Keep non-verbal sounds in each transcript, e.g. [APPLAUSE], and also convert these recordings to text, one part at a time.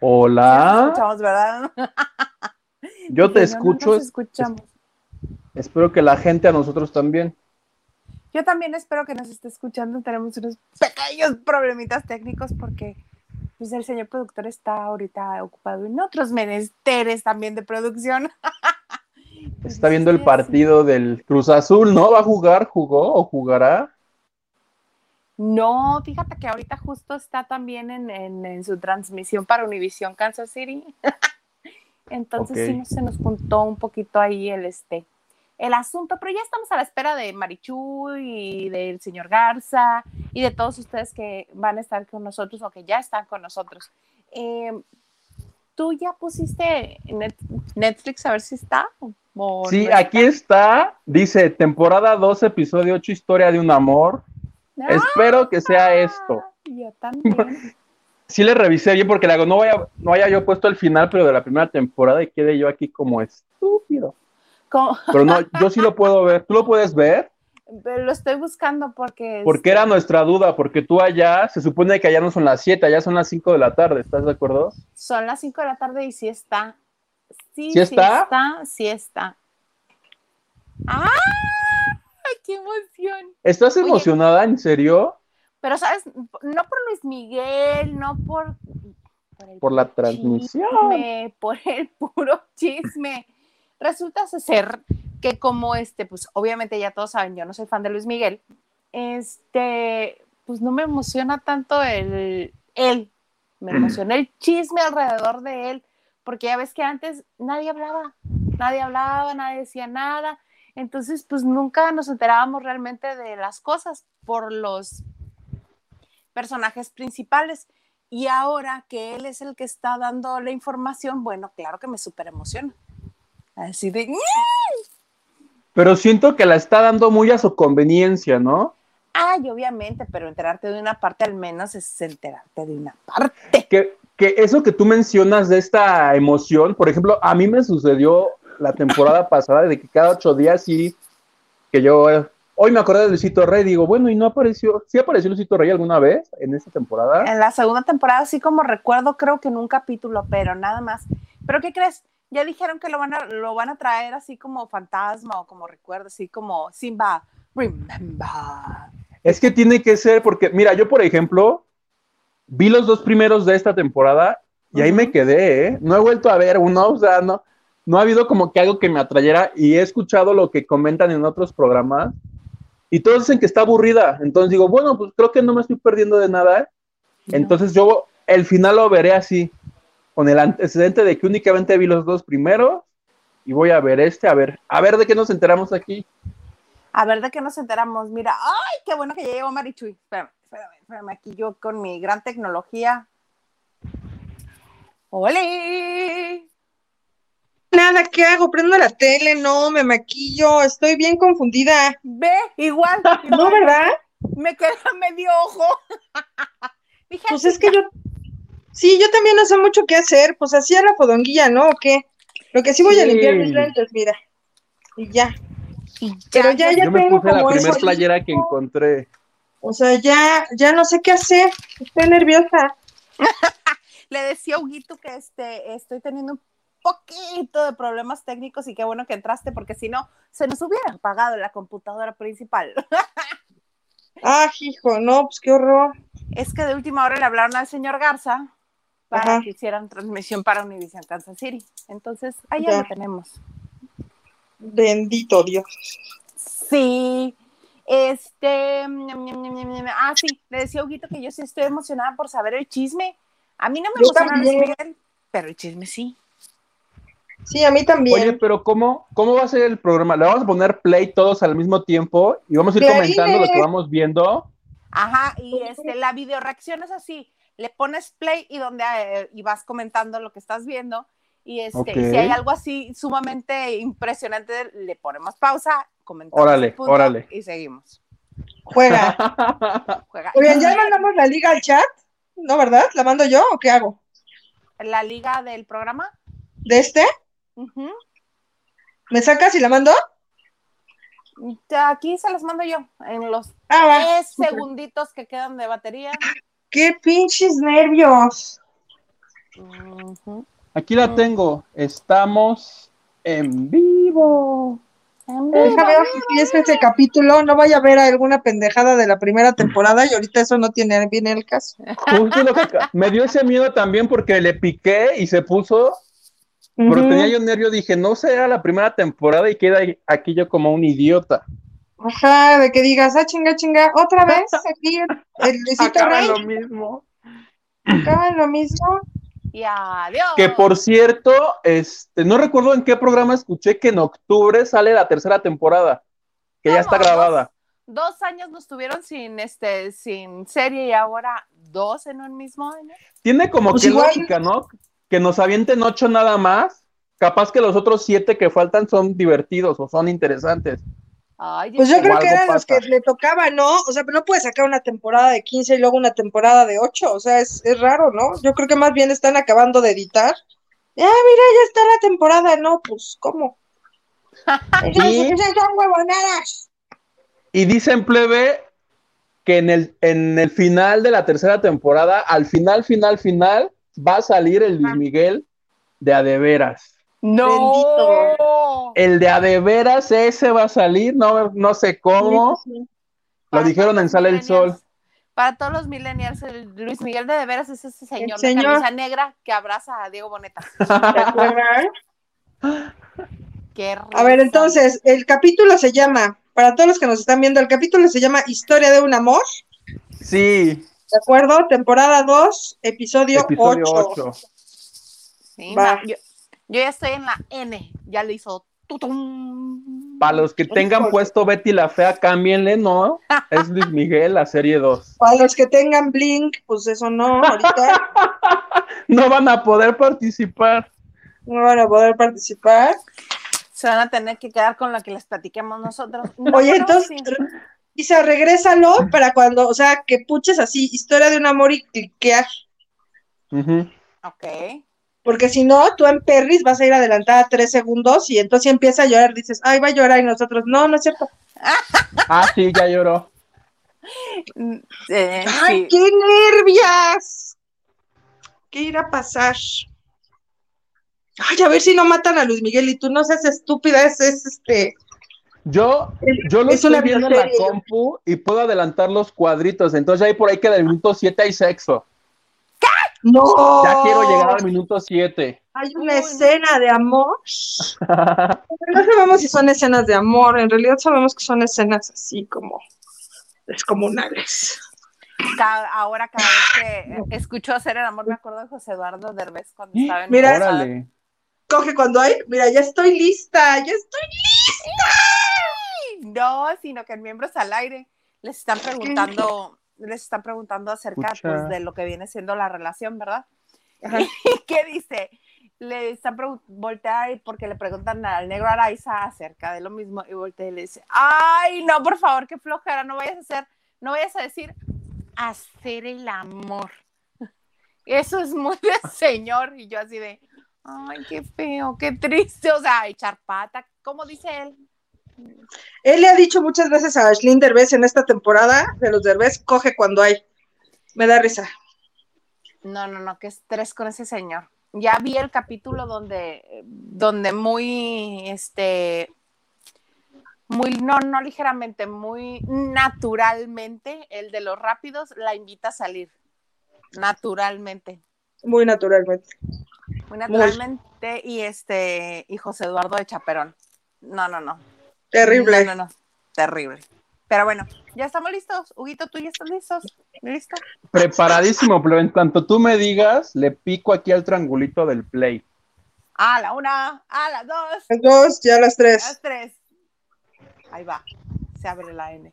Hola. escuchamos, ¿verdad? [LAUGHS] Yo te No, no escucho. nos es- escuchamos. Espero que la gente a nosotros también. Yo también espero que nos esté escuchando. Tenemos unos pequeños problemitas técnicos porque pues, el señor productor está ahorita ocupado en otros menesteres también de producción. [LAUGHS] Está viendo el partido del Cruz Azul, ¿no? ¿Va a jugar? ¿Jugó o jugará? No, fíjate que ahorita justo está también en, en- en su transmisión para Univision Kansas City. [LAUGHS] Entonces sí nos- se nos juntó un poquito ahí el este el asunto, pero ya estamos a la espera de Marichu y del señor Garza y de todos ustedes que van a estar con nosotros o que ya están con nosotros. Eh, ¿Tú ya pusiste Net- Netflix a ver si está? Sí, no aquí está. Dice temporada 2, episodio 8, historia de un amor. Espero que sea esto. Ah, Yo también. [LAUGHS] Sí le revisé bien porque le hago, no vaya, no haya yo puesto el final, pero de la primera temporada y quede yo aquí como estúpido. Pero no, yo sí lo puedo ver. ¿Tú lo puedes ver? Pero lo estoy buscando porque. Porque era nuestra duda, porque tú allá, se supone que allá no son las 7, allá son las 5 de la tarde, ¿estás de acuerdo? Son las 5 de la tarde y sí está. Sí, ¿Sí está? está, sí está. ¡Ah! ¡Qué emoción! ¿Estás Oye. emocionada, en serio? Pero, ¿sabes? No por Luis Miguel, no por. el Por la transmisión. chisme, por el puro chisme. Resulta ser que, como este, pues obviamente ya todos saben, yo no soy fan de Luis Miguel. Este, pues no me emociona tanto el él. Me emociona el chisme alrededor de él, porque ya ves que antes nadie hablaba, nadie hablaba, nadie decía nada. Entonces, pues nunca nos enterábamos realmente de las cosas por los personajes principales. Y ahora que él es el que está dando la información, bueno, claro que me súper emociona. Así de, Pero siento que la está dando muy a su conveniencia, ¿no? ay, obviamente, pero enterarte de una parte al menos es enterarte de una parte. Que, que eso que tú mencionas de esta emoción, por ejemplo, a mí me sucedió la temporada pasada de que cada ocho días sí, que yo, eh, hoy me acordé de Luisito Rey, digo, bueno, y no apareció, ¿sí apareció Luisito Rey alguna vez en esta temporada? En la segunda temporada, así como recuerdo, creo que en un capítulo, pero nada más. ¿Pero qué crees? Ya dijeron que lo van a, lo van a traer así como fantasma o como recuerdo, así como Simba, remember. Es que tiene que ser, porque, mira, yo por ejemplo, vi los dos primeros de esta temporada y ahí me quedé, ¿eh? No he vuelto a ver uno, o sea, no, no ha habido como que algo que me atrayera y he escuchado lo que comentan en otros programas y todos dicen que está aburrida. Entonces digo, bueno, pues creo que no me estoy perdiendo de nada. Entonces yo el final lo veré así, con el antecedente de que únicamente vi los dos primeros y voy a ver este, a ver, a ver de qué nos enteramos aquí. A ver de qué nos enteramos. Mira, ay, qué bueno que ya llegó Marichuy. Espérame, espérame, espérame. Aquí yo con mi gran tecnología. ¡Ole! Nada, ¿qué hago? Prendo la tele, no, me maquillo, estoy bien confundida. Ve, igual. [LAUGHS] ¿No, verdad? Me queda medio ojo. [LAUGHS] Dije, Pues es que yo, sí, yo también no sé mucho qué hacer, pues así a la fodonguilla, ¿no? ¿O qué? Lo que sí voy a limpiar mis lentes, mira. Y ya. y pero ya, ya Yo me tengo puse la como primer eso playera que encontré. O sea, ya, ya no sé qué hacer. Estoy nerviosa. [LAUGHS] le decía a Huguito que este, estoy teniendo un poquito de problemas técnicos y qué bueno que entraste porque si no, se nos hubiera apagado la computadora principal. [LAUGHS] Ah, hijo, no, pues qué horror. es que de última hora le hablaron al señor Garza para Ajá. que hicieran transmisión para Univision Kansas City. Entonces, allá Ya. lo tenemos. Bendito Dios. Sí, este, ñam, ñam, ñam. ah, sí, le decía a Huguito que yo sí estoy emocionada por saber el chisme. A mí no me. Miguel, pero el chisme sí. Sí, a mí también. Oye, pero ¿cómo, ¿cómo va a ser el programa? ¿Le vamos a poner play todos al mismo tiempo y vamos a ir comentando lo que vamos viendo? Ajá, y este, la video reacción es así, le pones play y donde eh, y vas comentando lo que estás viendo y este, si hay algo así sumamente impresionante, le ponemos pausa, comentamos Órale, el punto órale. y seguimos. Juega. [LAUGHS] Juega. Oigan, ¿ya mandamos la liga al chat? ¿No, verdad? ¿La mando yo o qué hago? La liga del programa. ¿De este? ¿Me sacas y la mando? Aquí se las mando yo en los Ah, tres segunditos que quedan de batería. ¡Qué pinches nervios! Aquí la Mm. tengo. Estamos en vivo. Deja ver si es ese capítulo, no vaya a ver alguna pendejada de la primera temporada y ahorita eso no tiene bien el caso. Justo lo que acá- me dio ese miedo también porque le piqué y se puso, pero tenía yo nervio, dije, no será la primera temporada y queda aquí yo como un idiota. Ajá, de que digas, ah, chinga, chinga, otra vez [LAUGHS] aquí el, el Luisito Acaba Rey, lo mismo. acaba en lo mismo. Y adiós. Que por cierto, este, no recuerdo en qué programa escuché que en octubre sale la tercera temporada, que ya está ¿Cómo? grabada. Dos años nos tuvieron sin este, sin serie y ahora dos en un mismo año. Tiene como Pues que igual- lógica, ¿no? Que nos avienten ocho nada más. Capaz que los otros siete que faltan son divertidos o son interesantes. Ay, Pues yo creo que eran los que le tocaba, ¿no? O sea, pero no puedes sacar una temporada de 15 y luego una temporada de 8, o sea, es, es raro, ¿no? Yo creo que más bien están acabando de editar. Ah, mira, ya está la temporada, no, pues, ¿cómo? [LAUGHS] Esas son huevonadas. Y dicen plebe que en el, en el final de la tercera temporada, al final, final, final, va a salir el Luis Miguel de Adeveras. No. El de Adeveras, ese va a salir, no, no sé cómo. Sí, sí, sí. Lo dijeron en Sale el Sol. Para todos los millennials, el Luis Miguel de de veras es ese señor, de camisa negra que abraza a Diego Boneta. [LAUGHS] Qué A ver, entonces, el capítulo se llama, para todos los que nos están viendo, el capítulo se llama Historia de un amor, Sí, ¿de acuerdo? Temporada 2, episodio, episodio 8. 8. Sí, Va. no, yo, yo ya estoy en la N, ya le hizo tutum. Para los que tengan puesto Betty la Fea, cámbienle, ¿no? Es Luis Miguel, la serie 2. [LAUGHS] Para los que tengan Blink, pues eso no, ahorita [LAUGHS] No van a poder participar. no van a poder participar. Se van a tener que quedar con lo que les platiquemos nosotros. No, Oye, entonces, sí. Isa, regrésalo para cuando, o sea, que puches así, historia de un amor y cliquear. Ok. Porque si no, tú en Perris vas a ir adelantada tres segundos y entonces si empieza a llorar, dices, ay, va a llorar y nosotros, no, no es cierto. [LAUGHS] Ah, sí, ya lloró. Eh, ¡Ay, sí. qué nervias! ¿Qué irá a pasar? Ay, a ver si no matan a Luis Miguel y tú no seas estúpida, es, es este. Yo, yo lo Es estoy viendo en la compu y puedo adelantar los cuadritos. Entonces ahí por ahí que del minuto 7 hay sexo. No. Ya quiero llegar al minuto 7. Hay una escena de amor. [LAUGHS] No sabemos si son escenas de amor, en realidad sabemos que son escenas así como descomunales. Ca- ahora cada vez que escucho hacer el amor me acuerdo de José Eduardo Derbez cuando estaba en Mira. Coge cuando hay, mira, ya estoy lista, ya estoy No, sino que en Miembros al Aire les están preguntando, les están preguntando acerca pues, de lo que viene siendo la relación, ¿verdad? Ajá. [LAUGHS] ¿Y qué dice? Le están preguntando, voltea y porque le preguntan al negro Araiza acerca de lo mismo y voltea y le dice, ay, no, por favor, qué flojera, no vayas a hacer, no vayas a decir hacer el amor. [LAUGHS] Eso es muy de [LAUGHS] señor y yo así de, ay, qué feo, qué triste, o sea, echar pata, ¿cómo dice él? Él le ha dicho muchas veces a Ashlyn Derbez en esta temporada de los Derbez, coge cuando hay. Me da risa. No, no, no, qué estrés con ese señor. Ya vi el capítulo donde, donde muy, este, muy, no, no ligeramente, muy naturalmente, el de los rápidos la invita a salir. Naturalmente. Muy naturalmente. Muy naturalmente. Y este, y José Eduardo de Chaperón. No, no, no. Terrible. No, no, no. Terrible. Pero bueno, ya estamos listos. Huguito, ¿tú ya estás listos? ¿Listo? Preparadísimo, pero en cuanto tú me digas, le pico aquí al triangulito del play. A la una, a las dos, Las dos, ya las a tres. las tres. Ahí va. Se abre la N.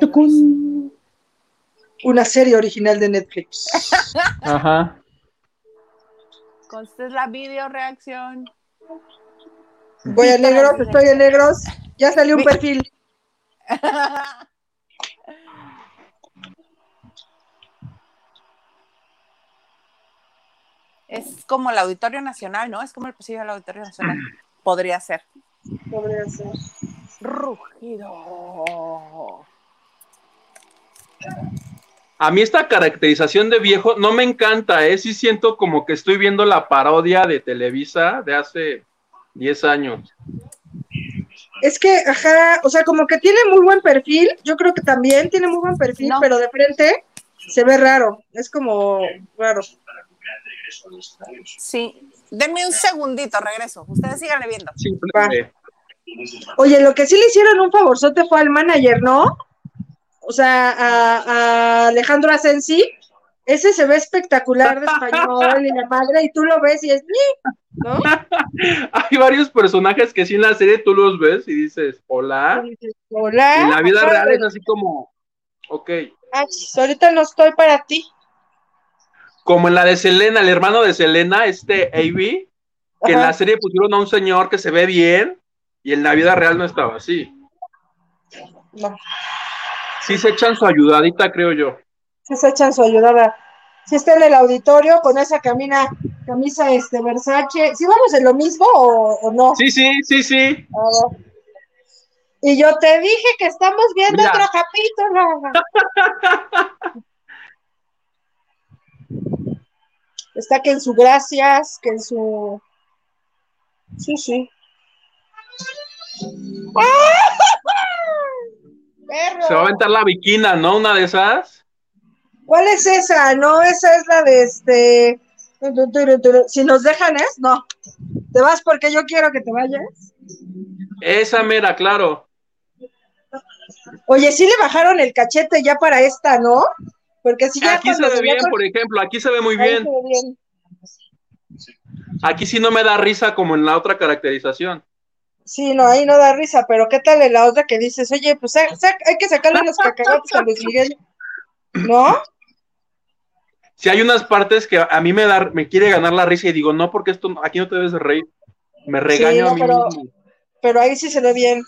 Tucún. Una serie original de Netflix. [LAUGHS] Ajá. Con usted la video reacción. Voy a negros, estoy en negros. Ya salió un Mi- perfil. Es como el Auditorio Nacional, ¿no? Es como el pasillo del Auditorio Nacional. Podría ser. Podría ser. Rugido. A mí esta caracterización de viejo no me encanta, ¿eh? Sí siento como que estoy viendo la parodia de Televisa de hace 10 años. Es que, ajá, o sea, como que tiene muy buen perfil, yo creo que también tiene muy buen perfil, No. pero de frente se ve raro, es como raro. Sí. Denme un segundito, regreso. Ustedes síganle viendo. Oye, lo que sí le hicieron un favorzote fue al manager, ¿no? O sea, a, a Alejandro Asensi, ese se ve espectacular de español y la madre, y tú lo ves y es, ¿no? [LAUGHS] Hay varios personajes que sí en la serie tú los ves y dices, hola. Y dices, Hola. En la vida real es así como, ok. "Ay, ahorita no estoy para ti. Como en la de Selena, el hermano de Selena, este A.B., que en la serie pusieron a un señor que se ve bien y en la vida real no estaba así. No, Sí se echan su ayudadita, creo yo. Se echan su ayudada. Si está en el auditorio con esa camina, camisa este Versace, ¿sí vamos en lo mismo o, o no? Sí, sí, sí, sí. Y yo te dije que estamos viendo Mira. otro capítulo. [LAUGHS] Está que en su gracias, que en su. Sí, sí. Perro. Se va a aventar la viquina, ¿no? Una de esas. ¿Cuál es esa? No, esa es la de este. Si nos dejan es, no. ¿Te vas porque yo quiero que te vayas? Esa mera, claro. Oye, sí le bajaron el cachete ya para esta, ¿no? Porque si ya Aquí se ve bien, con- por ejemplo, aquí se ve muy bien. se ve bien. Aquí sí no me da risa como en la otra caracterización. Sí, no, ahí no da risa, pero ¿qué tal en la otra que dices, oye, pues hay que sacarle los [LAUGHS] cacahuates a Luis Miguel? ¿No? Si hay unas partes que a mí me da, me quiere ganar la risa y digo, no, porque esto aquí no te debes de reír. Me regaño no, a mí pero- mismo. Pero ahí sí se ve bien.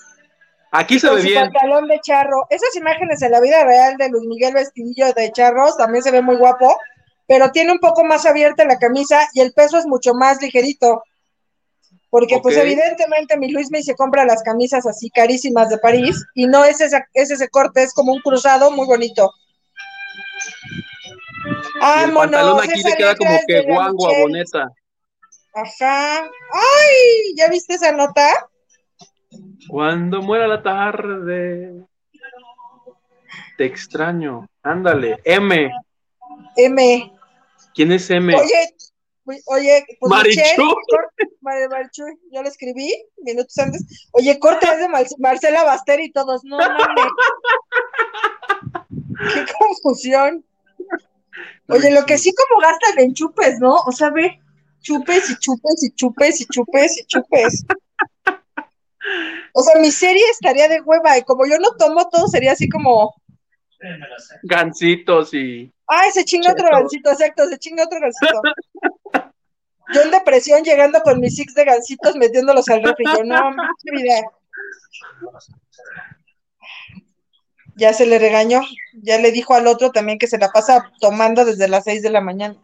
Aquí se Con ve su bien. pantalón de charro. Esas imágenes en la vida real de Luis Miguel vestidillo de charros también se ve muy guapo, pero tiene un poco más abierta la camisa y el peso es mucho más ligerito. Porque pues evidentemente mi Luis me se compra las camisas así carísimas de París y no es, esa, es ese corte, es como un cruzado muy bonito. El pantalón aquí le queda como que guango, boneta. Ajá. ¡Ay! ¿Ya viste esa nota? Cuando muera la tarde. Te extraño. Ándale. M. M. ¿Quién es M? Oye, uy, oye, pues Marichu. Michelle, yo lo escribí minutos antes. Oye, corte es de Mar- Marcela Baster y todos, no mames. [LAUGHS] Qué confusión. Oye, lo que sí como gastan en chupes, ¿no? O sea, ve, chupes y chupes y chupes y chupes y chupes. O sea, mi serie estaría de hueva y como yo no tomo, todo sería así como, Gancitos y. ay, se chinga otro gancito, exacto, se chinga otro gancito. Yo en depresión llegando con mis six de gancitos metiéndolos al refri. Yo, no, qué vida. Ya se le regañó, ya le dijo al otro también que se la pasa tomando desde las seis de la mañana.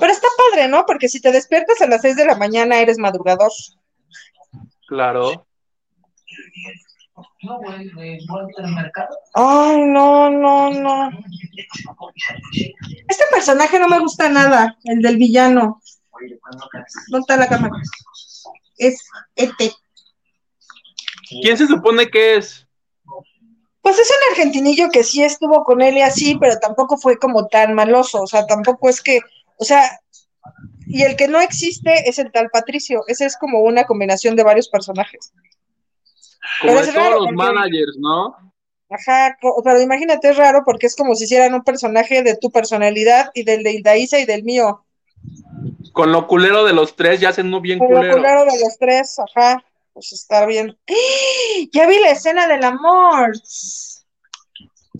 Pero está padre, ¿no? Porque si te despiertas a las seis de la mañana eres madrugador. Claro. Ay, no, no, no. Este personaje no me gusta nada, el del villano. ¿Dónde está la cámara? Es este. ¿Quién se supone que es? Pues es un argentinillo que sí estuvo con él y así, pero tampoco fue como tan maloso, o sea, tampoco es que, o sea, y el que no existe es el tal Patricio, ese es como una combinación de varios personajes. Como Pero es todos raro los porque- managers, ¿no? Ajá, pero imagínate, es raro porque es como si hicieran un personaje de tu personalidad y del de Hildaísa y del mío. Con lo culero de los tres ya hacen uno bien Con lo culero. culero de los tres, ajá, pues está bien. ¡Ah! [GASPS] Ya vi la escena del amor.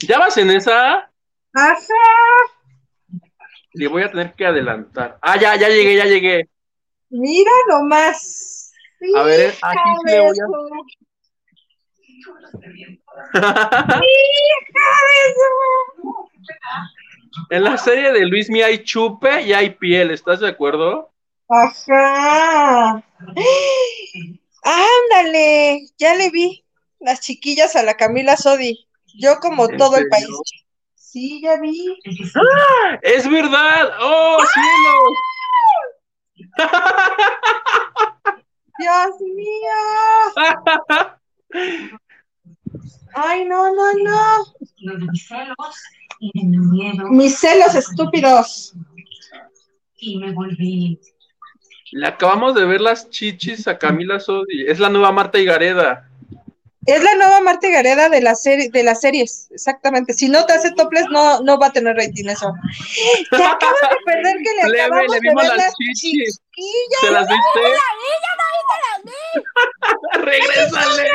¿Ya vas en esa? Ajá. Le voy a tener que adelantar. Ah, ya, ya llegué, ya llegué. Mira nomás. A ver, aquí le voy a- [LAUGHS] en la serie de Luis Mía hay chupe y hay piel, ¿estás de acuerdo? Ajá. Ándale, ya le vi las chiquillas a la Camila Sodi. Yo como ¿En todo el país. Sí, ya vi. ¡Es verdad! ¡Oh, cielos! Dios mío. Ay, no, no, no. Lo de mis celos y de mi miedo Mis celos estúpidos. y me volví. Le acabamos de ver las chichis a Camila Sodi. Es la nueva Marta Higareda. Es la nueva Marta Gareda de la serie, de las series, exactamente. Si no te hace toples, no, no va a tener rating eso. Te acabas de perder que le Plebe, acabamos le de vimos ver las las chichis. chiquillas. ¿Se las viste? [LAUGHS] ¡Regrésale!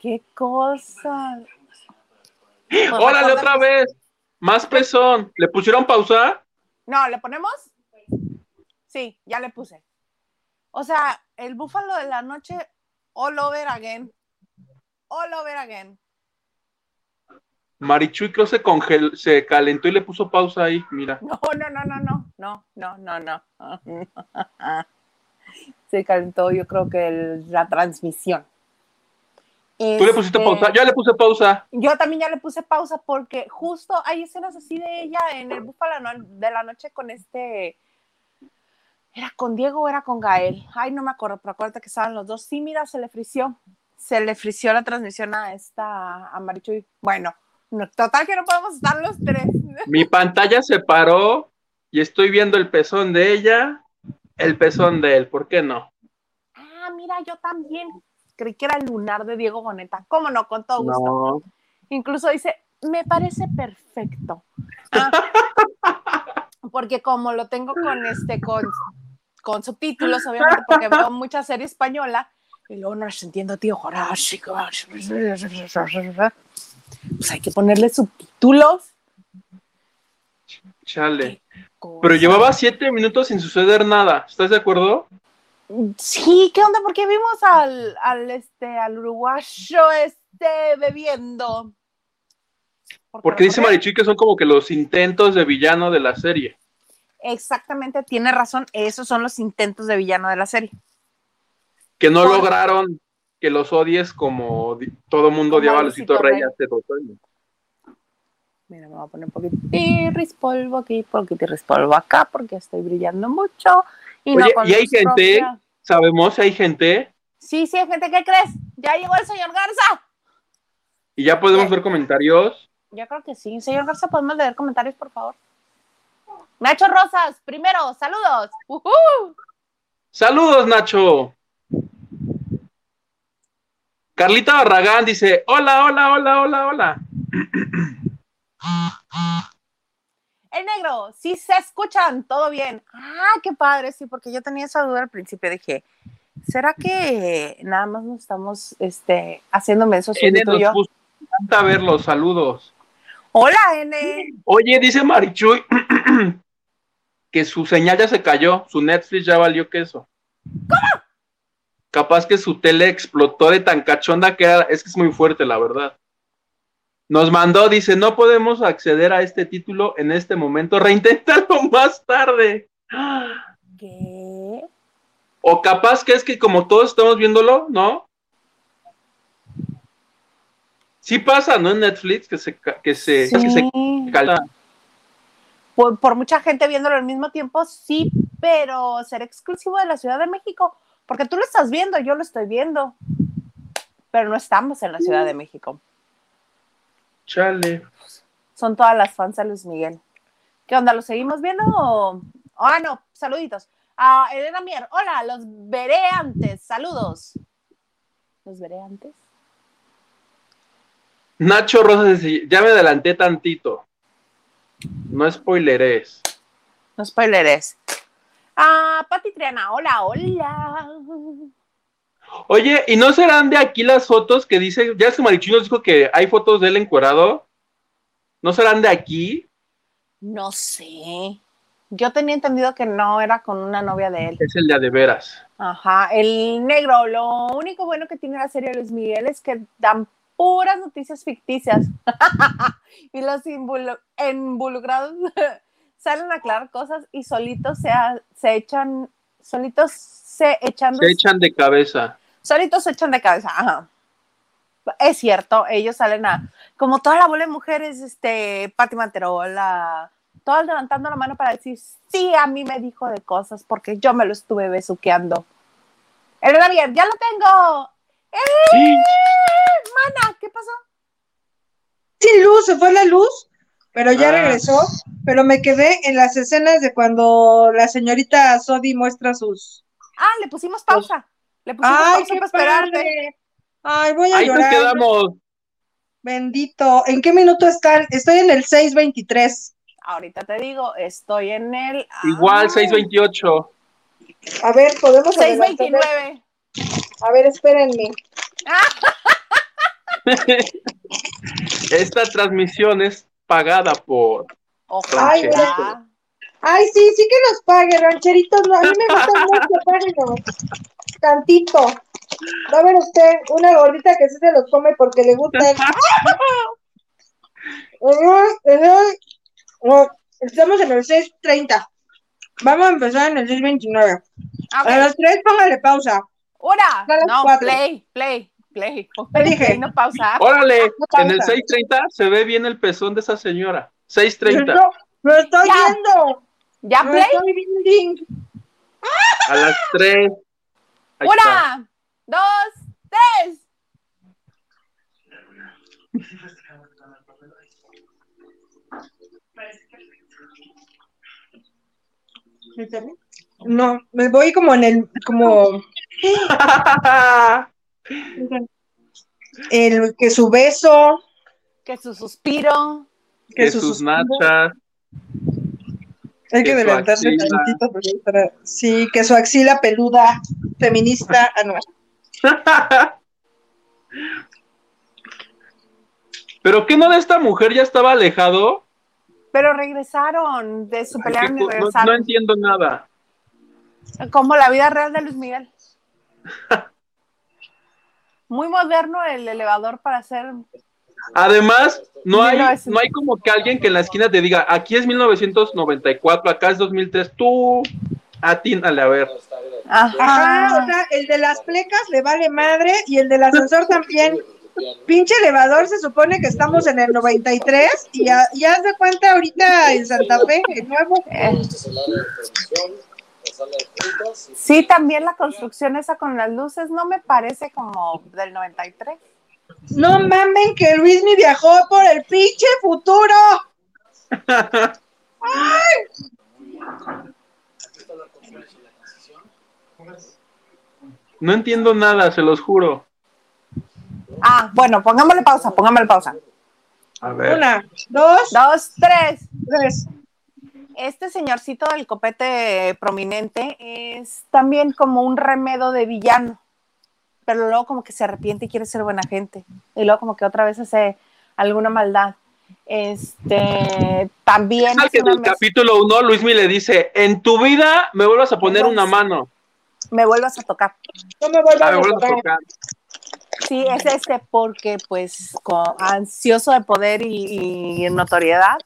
¿Qué cosa? ¡Órale otra vez! Más pezón. ¿Le pusieron pausa? No, ¿le ponemos? Sí, ya le puse. O sea, el búfalo de la noche, all over again. All over again. Marichuy creo se congeló, se calentó y le puso pausa ahí, mira. No, no, no, no, no, no, no, no, no. [LAUGHS] Se calentó, yo creo que el- la transmisión. ¿Tú le pusiste Este, pausa? Ya le puse pausa. Yo también ya le puse pausa porque justo hay escenas así de ella en el búfalo de la noche con este. ¿Era con Diego o era con Gael? Ay, no me acuerdo, pero acuérdate que estaban los dos. Sí, mira, se le frició. Se le frició la transmisión a esta, a Marichuy. Bueno, no, total que no podemos estar los tres. [LAUGHS] Mi pantalla se paró y estoy viendo el pezón de ella, el pezón de él. ¿Por qué no? Ah, mira, yo también. Creí que era el lunar de Diego Boneta. ¿Cómo no? Con todo gusto. No. Incluso dice, me parece perfecto. Ah, porque como lo tengo con este, con, con subtítulos, obviamente, porque veo mucha serie española, y luego no les entiendo, tío. Pues hay que ponerle subtítulos. Chale. Pero llevaba siete minutos sin suceder nada. ¿Estás de acuerdo? Sí, ¿qué onda? Porque vimos al, al, este, al uruguayo este bebiendo. Porque dice recordé- Marichuy que son como que los intentos de villano de la serie. Exactamente, tiene razón. Esos son los intentos de villano de la serie. Que no Por- lograron que los odies como todo mundo odiaba a Luisito Rey hace dos años. Mira, me voy a poner un poquito de polvo aquí, un poquito de polvo acá, porque estoy brillando mucho. Y no Oye, con ¿y hay gente? propia. Sabemos si hay gente Sí, sí, hay gente, ¿qué crees? Ya llegó el señor Garza. y ya podemos ¿Qué? ver comentarios. Yo creo que sí. Señor Garza, ¿podemos leer comentarios, por favor? Nacho Rosas, primero, saludos. Saludos, Nacho. Carlita Barragán dice, hola, hola, hola, hola, hola. El negro, sí se escuchan, todo bien. Ah, qué padre, sí, porque yo tenía esa duda al principio. Dije, ¿será que nada más nos estamos este, haciendo mensos N yo? nos me encanta verlos, saludos. Hola, N. Oye, dice Marichuy [CLEARS THROAT] que su señal ya se cayó, su Netflix ya valió queso. ¿Cómo? Capaz que su tele explotó de tan cachonda que era, es que es muy fuerte, la verdad. Nos mandó, dice, no podemos acceder a este título en este momento, reinténtalo [LAUGHS] más tarde. ¿Qué? O capaz que es que como todos estamos viéndolo, ¿no? Sí pasa, ¿no? En Netflix, que se, que se, que se. Por, por mucha gente viéndolo al mismo tiempo, sí, pero ser exclusivo de la Ciudad de México, porque tú lo estás viendo, yo lo estoy viendo, pero no estamos en la Ciudad de México. Chale. Son todas las fans de Luis Miguel. ¿Qué onda? ¿Lo seguimos viendo? Ah, no, saluditos. A Elena Mier, hola, los veré antes, saludos. ¿Los veré antes? Nacho Rosas ya me adelanté tantito. No spoileres. No spoileres. Ah, Pati Triana, hola, hola. Oye, ¿y no serán de aquí las fotos que dice, ya es que Marichuy nos dijo que hay fotos de él encuerado? ¿No serán de aquí? No sé. Yo tenía entendido que no era con una novia de él. Es el de de veras. Ajá, el negro. Lo único bueno que tiene la serie de Luis Miguel es que dan puras noticias ficticias. [LAUGHS] y los involu- involucrados [LAUGHS] salen a aclarar cosas y solitos se, se echan, solitos se echan, Se echan de cabeza. Solitos se echan de cabeza. Ajá. Es cierto, ellos salen a, como toda la bola de mujeres, este, Pati Manterola, todas levantando la mano para decir, sí, a mí me dijo de cosas porque yo me lo estuve besuqueando. El bien, ya lo tengo. ¡Eh! Sí. Mana, ¿qué pasó? Sin luz, se fue la luz, pero ya Ah. regresó. Pero me quedé en las escenas de cuando la señorita Sodi muestra sus. Ah, le pusimos pausa. Le pusimos ¡Ay, pausa qué para esperarte. padre! Ay, voy a Ahí nos llorar. quedamos. Bendito. ¿En qué minuto están? Estoy en el 623. Ahorita te digo, estoy en el. Igual, ah, 628. A ver, podemos adelantar? 629. A ver, espérenme. [LAUGHS] Esta transmisión es pagada por. Ojalá. Rancherito. Ay, sí, sí que nos pague, rancheritos. no, a mí me gusta mucho, páguenos. Tantito. Va a ver usted una gordita que sí se los come porque le gusta. [LAUGHS] Estamos en el 6.30. Vamos a empezar en el 6.29. A Ok. las 3 póngale pausa. Una. A las No, cuatro. play, play, play. Te dije. No pausa. Órale, pausa. en el 630 se ve bien el pezón de esa señora. 630. Lo, estoy Ya. viendo. ¿Ya play? estoy viendo. A las 3. Ahí está. Una, dos, tres. No, me voy como en el, como el que su beso, Que su suspiro. que su sus suspiro. nachas. Hay que que axila. tantito porque para- sí, que su axila peluda, feminista, ah, no. [LAUGHS] Pero que no de esta mujer ya estaba alejado. Pero regresaron de su Ay, pelea no, no entiendo nada. Como la vida real de Luis Miguel. [LAUGHS] Muy moderno el elevador para hacer. Además, no hay, no hay como que alguien que en la esquina te diga, aquí es 1994, acá es 2003, tú atínale a ver. Ajá, o Ajá. sea, el de las plecas le vale madre y el del ascensor [LAUGHS] también. Pinche elevador, se supone que estamos en el 93 y ya, ya se cuenta ahorita en Santa Fe, el nuevo. Eh, Sí, también la construcción esa con las luces no me parece como del 93. No mamen que Luismi viajó por el pinche futuro. No entiendo nada, se los juro. Ah, bueno, pongámosle pausa, pongámosle pausa. A ver. Una, dos, Dos, tres. tres. Este señorcito del copete prominente es también como un remedo de villano, pero luego como que se arrepiente y quiere ser buena gente, y luego como que otra vez hace alguna maldad. Este también es que del mez- capítulo 1, Luismi le dice, en tu vida me vuelvas a poner una mano. me vuelvas a tocar. No me vuelvan Ah, me a vuelvas a tocar. tocar. Sí, es este porque pues con- ansioso de poder y, y notoriedad,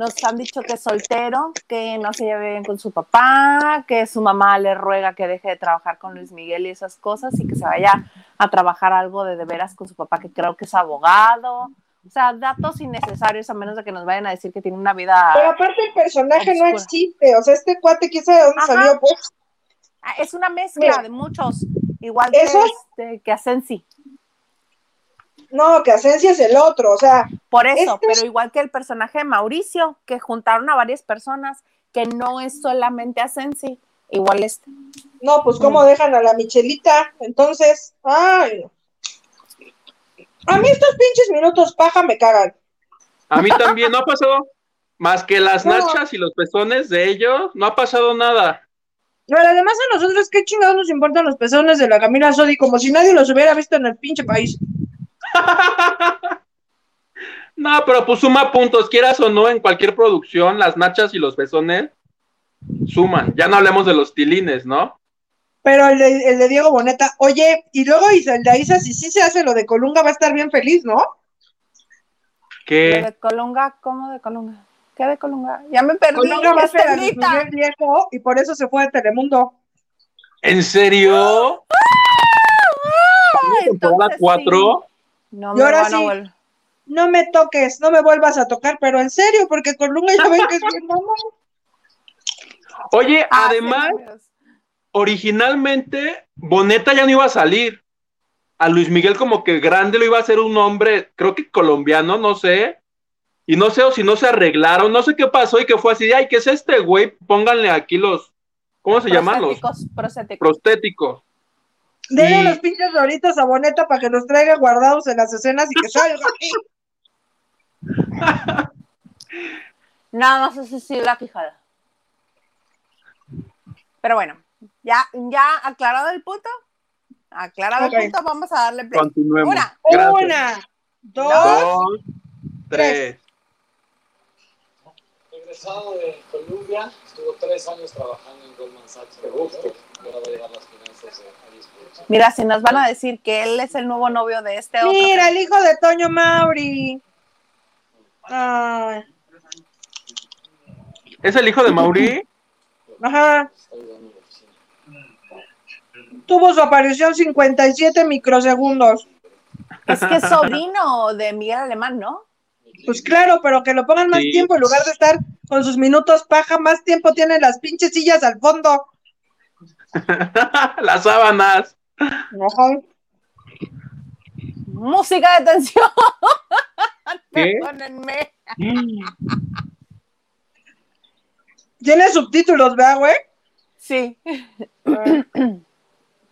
nos han dicho que es soltero, que no se lleve bien con su papá, que su mamá le ruega que deje de trabajar con Luis Miguel y esas cosas y que se vaya a trabajar algo de de veras con su papá, que creo que es abogado. O sea, datos innecesarios a menos de que nos vayan a decir que tiene una vida... Pero aparte el personaje no existe, o sea, este cuate, quién sabe de dónde Ajá. salió, pues. Ah, Es una mezcla Mira. de muchos, igual que, este, que Asensi. No, que Asencia es el otro, o sea, Por eso, Este- pero igual que el personaje de Mauricio, que juntaron a varias personas, que no es solamente Asensi, igual este. no, pues cómo dejan a la Michelita, entonces, ay. A mí estos pinches minutos paja me cagan. A mí también no ha pasado más que las No. nachas y los pezones de ellos, no ha pasado nada. Pero además a nosotros, ¿qué chingados nos importan los pezones de la Camila Sodi? Como si nadie los hubiera visto en el pinche país. [LAUGHS] No, pero pues suma puntos, quieras o no, en cualquier producción, las nachas y los pezones suman. Ya no hablemos de los tilines, ¿no? Pero el de, el de Diego Boneta, oye, y luego el de Isa, si sí se hace lo de Colunga, va a estar bien feliz, ¿no? Que ¿De Colunga? ¿Cómo de Colunga? ¿Qué de Colunga? Ya me perdí. Colunga va a ya ser y por eso se fue de Telemundo. ¿En serio? entonces 4. No Y me ahora van a sí. vol- No me toques, no me vuelvas a tocar, pero en serio, porque con Lunga ya ven que es bien mamón. Oye, Ah, además, originalmente Boneta ya no iba a salir. A Luis Miguel como que grande lo iba a hacer un hombre, creo que colombiano, no sé. Y no sé o si no se arreglaron, no sé qué pasó y que fue así, de, ay, ¿qué es este güey? Pónganle aquí los, ¿cómo se llaman? Los Prostéticos, prostéticos. Denle Y- los pinches doritos a Boneta para que los traiga guardados en las escenas y que salga. [LAUGHS] Nada más así sí la quijada. Pero bueno, ya, ya aclarado el punto. Aclarado el punto, vamos a darle play. Continuemos. Una. Gracias. Una, dos, Dos, tres. Egresado de Columbia, estuvo tres años trabajando en Goldman Sachs. Me gusta. Llevar las finanzas. Mira, si nos van a decir que él es el nuevo novio de este otro. Mira, el hijo de Toño Mauri. Ay, ¿Es el hijo de Mauri? ajá. Tuvo su aparición 57 microsegundos. Es que es sobrino de Miguel Alemán, ¿no? Pues claro, pero que lo pongan más Sí. tiempo en lugar de estar con sus minutos paja, más tiempo tienen las pinches sillas al fondo. [LAUGHS] Las sábanas. Ajá. Música de tensión. [LAUGHS] ¿Qué? Perdónenme. Tiene subtítulos, ¿verdad, güey? Sí.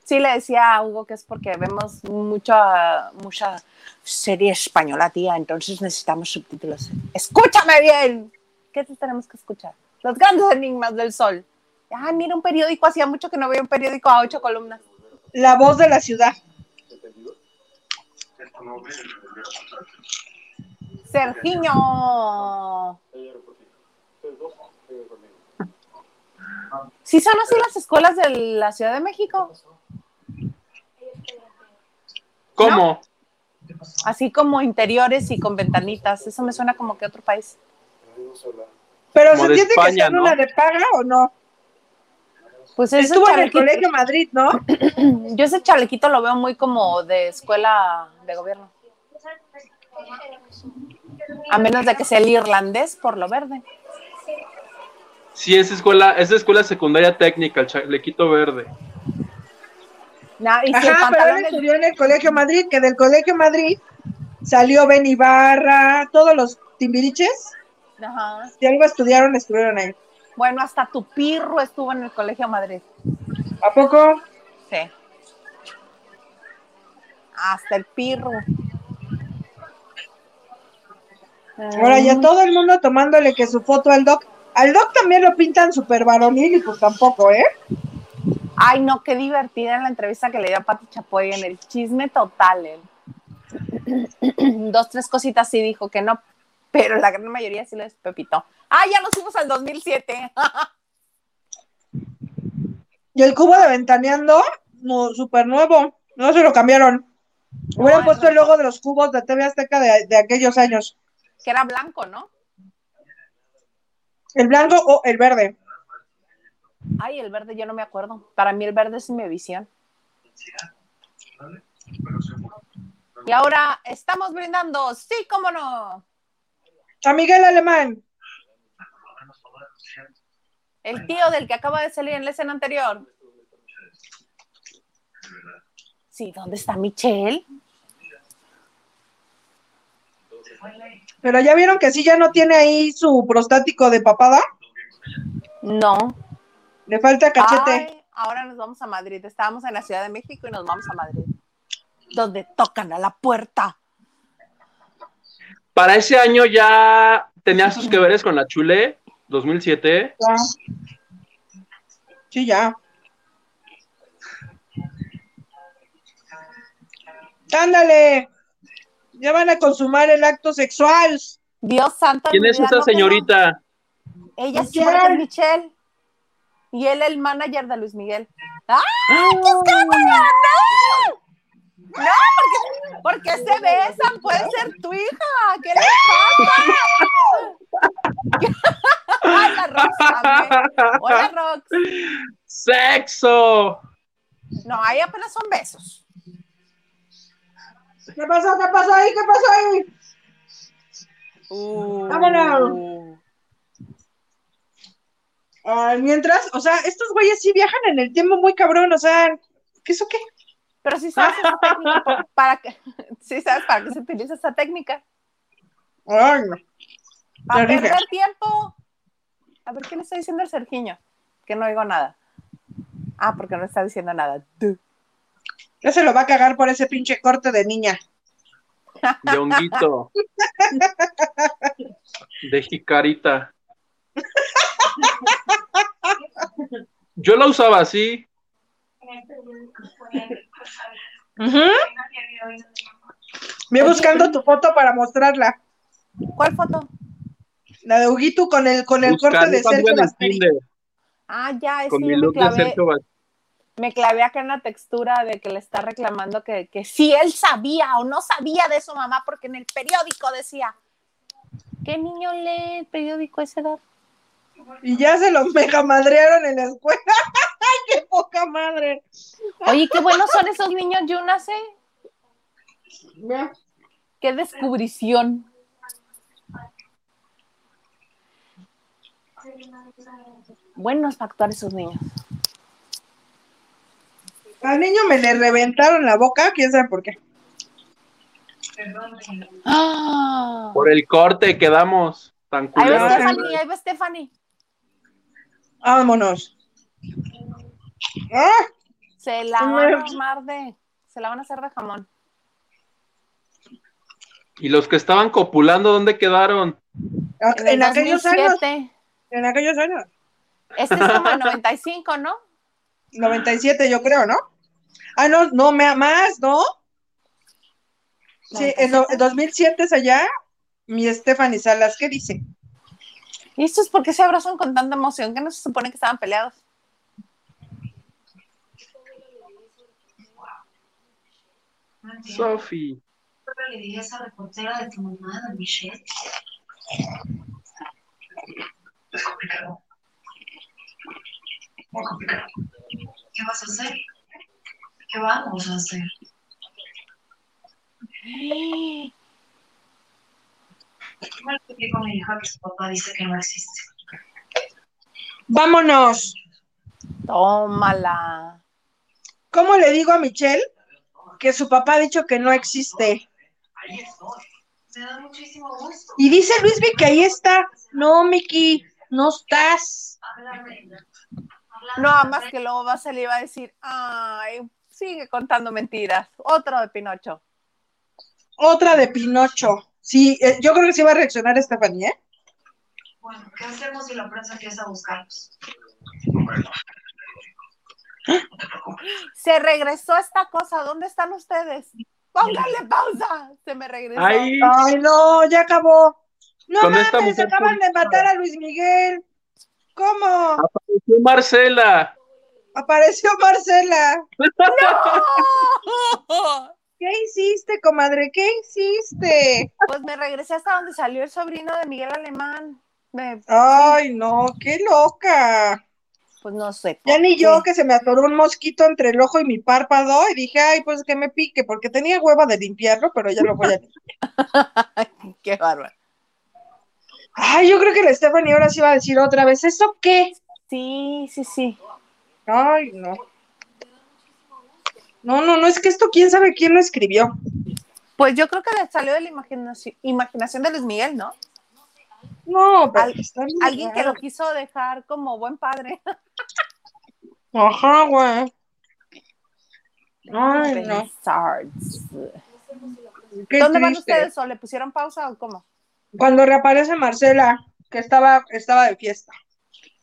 Sí, le decía a Hugo que es porque vemos mucha, mucha serie española, tía, entonces necesitamos subtítulos. Escúchame bien. ¿Qué te tenemos que escuchar? Los grandes enigmas del sol. Ay, mira un periódico, hacía mucho que no veía un periódico a ocho columnas. La voz de la ciudad. Sergiño. ¿Sí son así las escuelas de la Ciudad de México? ¿Cómo? Así como interiores y con ventanitas. Eso me suena como que otro país. Pero Como se de entiende que ¿no? una de paga o no. Pues ese Estuvo en el Colegio Madrid, ¿no? [CLEARS THROAT] yo ese chalequito lo veo muy como de escuela de gobierno. A menos de que sea el irlandés por lo verde. Sí, es escuela, es de escuela secundaria técnica, el chalequito verde. Na- y si Ajá, pero él estudió en el Colegio Madrid, que del Colegio Madrid salió Ben Ibarra, todos los timbiriches, Ajá. si algo estudiaron, estuvieron ahí. Bueno, hasta tu pirro estuvo en el Colegio Madrid. ¿A poco? Sí. Hasta el pirro. Ahora ya todo el mundo tomándole que su foto al doc. Al doc también lo pintan súper varonil y pues tampoco, ¿eh? Ay, no, qué divertida en la entrevista que le dio a Pati Chapoy en el chisme total. él. [CLEARS THROAT] Dos, tres cositas sí dijo que no, pero la gran mayoría sí les pepitó. Ah, ya nos fuimos al 2007. [LAUGHS] Y el cubo de ventaneando, no, súper nuevo. No se lo cambiaron. Hubieran No, puesto no. el logo de los cubos de TV Azteca de, de aquellos años. que era blanco, ¿no? El blanco o el verde. Ay, el verde yo no me acuerdo. Para mí el verde es mi visión. Y ahora estamos brindando, sí, cómo no. A Miguel Alemán. El tío del que acaba de salir en la escena anterior. Sí, ¿dónde está Michelle? Pero ya vieron que sí, ya no tiene ahí su prostático de papada. No. Le falta cachete. Ay, ahora nos vamos a Madrid. Estábamos en la Ciudad de México y nos vamos a Madrid. Donde tocan a la puerta. Para ese año ya tenía sus que veres con la Chule, 2007. Ya. Sí, ya. Ándale. Ya van a consumar el acto sexual. Dios santo. ¿Quién es esa no. señorita? Ella sí, Michelle. es Michelle. Y él el manager de Luis Miguel. ¡Ah! ¡Qué escándalo! ¡No! ¡No! Porque, porque se besan. Puede ser tu hija. ¿Qué le pasa? ¡Ay, la Rox también! Hola, Rox. ¡Sexo! No, ahí apenas son besos. ¿Qué pasó? ¿Qué pasó ahí? ¿Qué pasó ahí? Uh. Vámonos. Ay, mientras, o sea, estos güeyes sí viajan en el tiempo muy cabrón, o sea, ¿qué eso qué? Pero sí sabes esa técnica pa- [LAUGHS] para que, [LAUGHS] sí sabes para qué se utiliza esta técnica. Ay, no. Para perder tiempo. A ver, ¿qué le está diciendo el Sergiño? Que no oigo nada. Ah, porque no está diciendo nada. Ya se lo va a cagar por ese pinche corte de niña. De honguito. De jicarita. [LAUGHS] Yo la usaba así. Ujú. Ve buscando tu foto para mostrarla. ¿Cuál foto? La de Huguito con el, con el corte de Sergio Ah, ya, es Con que mi look de clavé, Sergio me clavé acá en la textura de que le está reclamando que, que si él sabía o no sabía de su mamá, porque en el periódico decía, ¿qué niño lee el periódico a esa edad? Y ya se los [LAUGHS] mega madrearon en la escuela. ¡Ay, qué poca madre! Oye, qué buenos son esos niños, Yunas, ¿eh? Ve. Qué descubrición. Buenos para actuar esos niños. Al niño me le reventaron la boca, quién sabe por qué. ¡Ah! Por el corte quedamos tan Ahí culeros. va. Stephanie, ahí va Stephanie. Vámonos. ¡Ah! Se la van a armar de. Se la van a hacer de jamón. Y los que estaban copulando, ¿dónde quedaron? En, el aquellos años, 2007. en aquellos años. Este es como el 95, ¿no? 97 yo creo, ¿no? Ah, no, no, me- más, ¿no? Sí, en, en 2007 es allá, mi Stephanie Salas, ¿qué dice? ¿Y esto es por qué se abrazan con tanta emoción? Que no se supone que estaban peleados. No entiendo. Sofi. Le dije a esa reportera de tu mamá, de Michelle. Es complicado. Muy complicado. ¿Qué vas a hacer? ¿Qué vamos a hacer? ¿Cómo le explico a mi hija que su papá dice que no existe? Vámonos. Tómala. ¿Cómo le digo a Michelle que su papá ha dicho que no existe? Me da muchísimo gusto. Y dice Luis que ahí está. No, Miki, no estás. No, más que luego va a salir y va a decir, ay, sigue contando mentiras. Otro de Pinocho. Otra de Pinocho. Sí, eh, yo creo que sí va a reaccionar Stephanie, ¿eh? Bueno, ¿qué hacemos si la prensa empieza a buscarnos? Se regresó esta cosa. ¿Dónde están ustedes? Pónganle pausa. Se me regresó. Ahí, Ay, no, ya acabó. No mames, mujer acaban de matar a Luis Miguel. ¿Cómo? apareció Marcela. Apareció Marcela. [LAUGHS] ¿Qué hiciste, comadre? ¿Qué hiciste? Pues me regresé hasta donde salió el sobrino de Miguel Alemán. Me- Ay, no, qué loca. Pues no sé. Ya ni yo que se me atoró un mosquito entre el ojo y mi párpado y dije, ay, pues que me pique, porque tenía hueva de limpiarlo, pero ya lo voy a [LAUGHS] limpiar. [LAUGHS] Qué bárbaro. Ay, yo creo que la Stephanie ahora sí va a decir otra vez, ¿eso qué? Sí, sí, sí. Ay, no. No, no, no, es que esto quién sabe quién lo escribió. Pues yo creo que le salió de la imaginación de Luis Miguel, ¿no? No, pero Al- está bien Alguien que lo quiso dejar como buen padre. [LAUGHS] Ajá, güey. Ay, no. ¿Dónde van ustedes? ¿O le pusieron pausa o cómo? Cuando reaparece Marcela, que estaba, estaba de fiesta.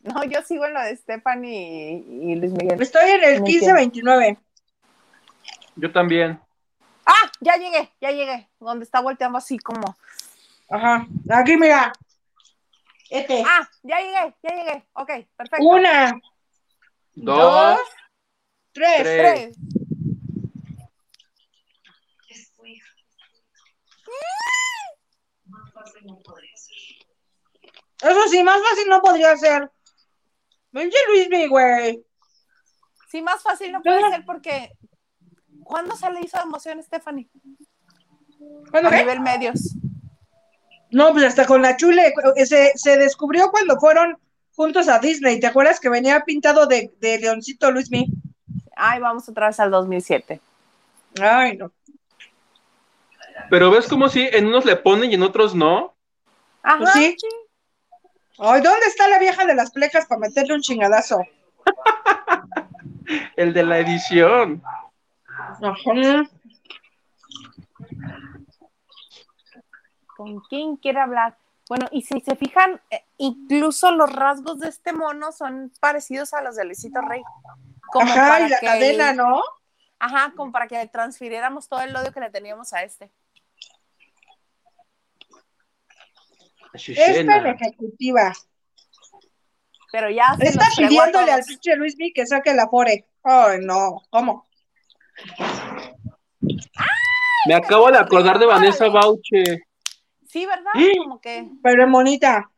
No, yo sigo en lo de Stephanie y, y Luis Miguel. Estoy en el No 1529. Yo también. Ah, ya llegué, ya llegué. Donde está volteando así como. Ajá. Aquí, mira. Este. Ah, ya llegué, ya llegué. Ok, perfecto. Una, Dos, tres. tres. Tres. Es tu hija. Más fácil no podría ser. Eso sí, más fácil no podría ser. Vente Luis, mi güey. Sí, más fácil no puede ser porque. ¿Cuándo se le hizo emoción, Stephanie? ¿Cuándo A qué? nivel medios. No, pues hasta con la chule. eh, Se, se descubrió cuando fueron juntos a Disney. ¿Te acuerdas que venía pintado de, de Leoncito Luismi? Ay, vamos otra vez al 2007. Ay, no. Pero ves como si en unos le ponen y en otros no. Ajá, Pues sí. Ay, ¿dónde está la vieja de las plecas para meterle un chingadazo? [LAUGHS] El de la edición. Ajá. ¿Con quién quiere hablar? Bueno, y si se fijan, eh, incluso los rasgos de este mono son parecidos a los de Luisito Rey. Como Ajá, para y la que- cadena, ¿no? Ajá, como para que le transfiriéramos todo el odio que le teníamos a este. Esta Azucena. la ejecutiva. Pero ya se Está pidiéndole al pinche Luismi que saque la fore. Ay, no. ¿Cómo? Me acabo de acordar de Vanessa Bauche. Sí, ¿verdad? ¡Eh! Como que Pero monita.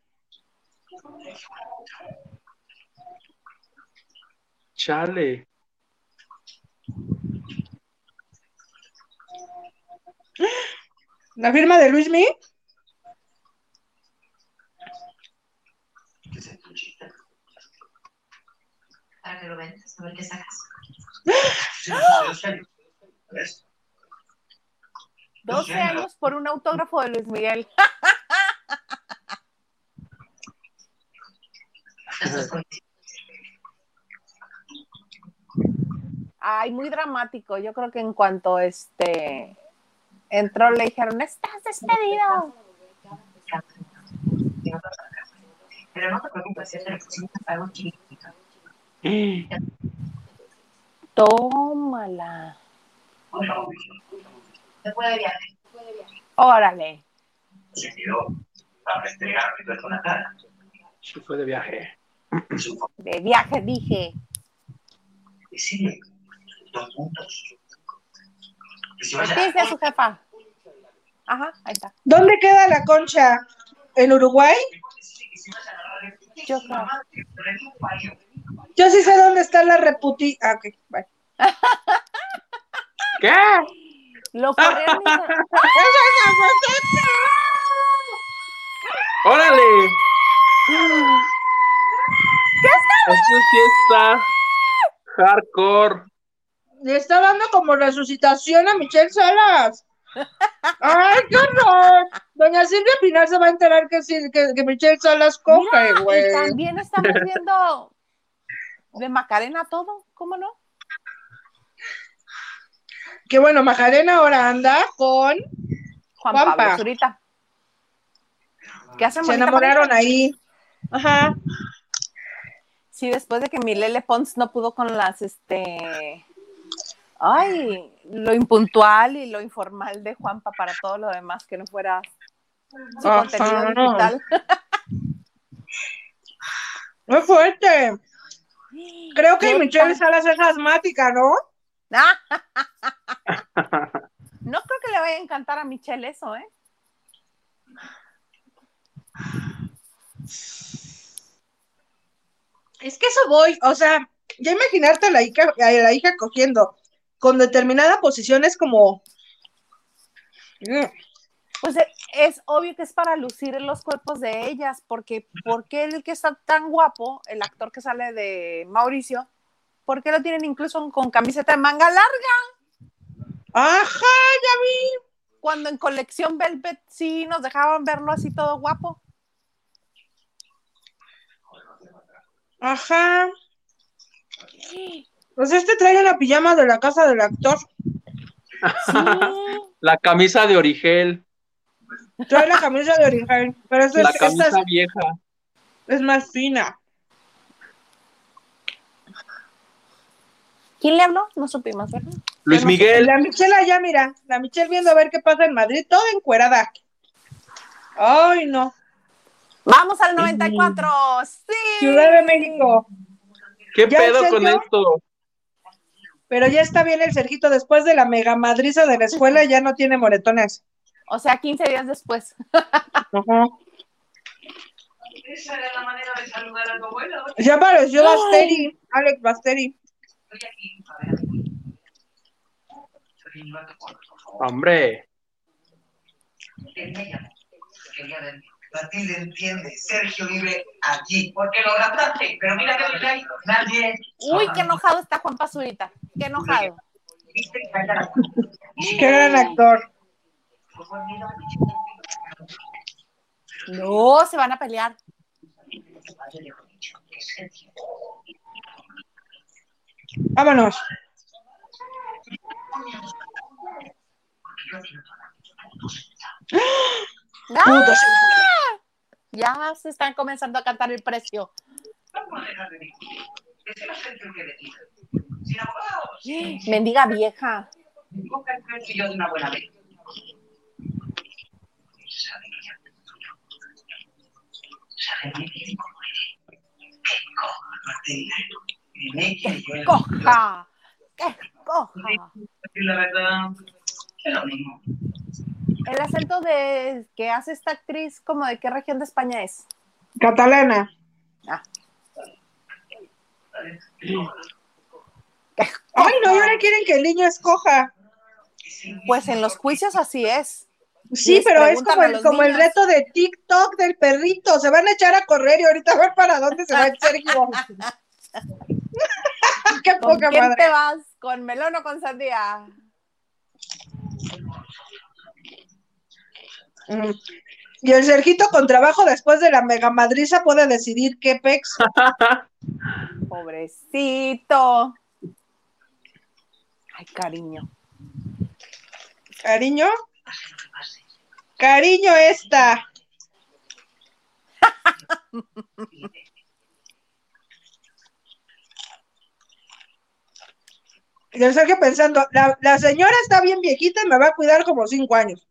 Chale. La firma de Luismi. Para que lo vendas, a ver qué sacas. 12 años por un autógrafo de Luis Miguel. Ay, muy dramático. Yo creo que en cuanto este entró le dijeron, estás despedido. Pero no te preocupes, ya te lo pusimos chiquitito. Tómala. Se puede viajar. Órale. se tiró para restregar con la cara. Sí, fue de viaje. De viaje dije. decirle dos puntos. Se ¿Qué vaya dice su jefa? Ajá, ahí está. ¿Dónde queda la concha? ¿En Uruguay? Yo creo. Yo sí sé dónde está la reputi. Ah, ok, bye. [LAUGHS] ¿Qué? Lo corrieron y se- ¡Órale! Eso sí está hardcore. Le está dando como resucitación a Michelle Salas. ¡Ay, qué horror! Doña Silvia Pinal se va a enterar que, que, que Michelle Salas coge, güey. y también estamos viendo de Macarena todo, ¿cómo no? Que bueno, Macarena ahora anda con. Juan Juanpa. Pablo Zurita. ¿Qué hacen Se enamoraron ahí. Ajá. Sí, después de que Milele Pons no pudo con las, este, ay, lo impuntual y lo informal de Juanpa para todo lo demás, que no fuera su Ajá. contenido digital. [LAUGHS] Muy fuerte. Creo que ¿Qué Michelle? Salas es asmática, ¿no? [LAUGHS] No creo que le vaya a encantar a Michelle eso, ¿eh? Es que eso voy, o sea, ya imaginarte a la hija, a la hija cogiendo con determinada posición es como. Mm. Pues e- es obvio que es para lucir los cuerpos de ellas, porque ¿por qué el que está tan guapo, el actor que sale de Mauricio, por qué lo tienen incluso con camiseta de manga larga? Ajá, ya vi. Cuando en colección Velvet sí nos dejaban verlo así todo guapo. Ajá. Pues este trae una pijama de la casa del actor. Sí. [LAUGHS] La camisa de Origel, Trae la camisa de origen, pero esta, la es, esta camisa es, vieja. es más fina. ¿Quién le habló? No supimos, ¿verdad? Luis Miguel, La Michelle allá, mira, la Michelle viendo a ver qué pasa en Madrid, toda encuerada. Ay, no. Vamos al 94. Sí. Ciudad de México. ¿qué ya pedo con esto? Pero ya está bien el Sergito, después de la mega madriza de la escuela ya no tiene moretones. O sea, 15 días después. Ajá. Esa era la manera de saludar a tu abuelo. Ya apareció Basteri, Alex Basteri. Estoy aquí. A ver. Hombre. Matilde entiende. Sergio vive allí. Porque lo raptaste. Pero mira que no hay nadie. Uy, qué enojado está Juan Pazurita. Qué enojado. Qué gran actor. No, se van a pelear. Vámonos. Porque yo quiero toda la ¡Ah! Ya se están comenzando a cantar el precio. Mendiga vieja. Coja, Coja. ¡Qué coja! Y la verdad, es lo mismo. El acento de que hace esta actriz, como de qué región de España es. Catalana. Ay, no, y ahora quieren que el niño escoja. Pues en los juicios así es. Sí, Les pero es como el, como reto de TikTok del perrito. Se van a echar a correr y ahorita a ver para dónde se va el Sergio. [LAUGHS] Qué ¿Con poca quién madre. te vas? ¿Con melón o con sandía? Y el Sergito con trabajo después de la mega madriza puede decidir qué pex. [LAUGHS] Pobrecito. Ay, cariño. Cariño. Cariño esta. [LAUGHS] Y el Sergio pensando, la, la señora está bien viejita y me va a cuidar como cinco años.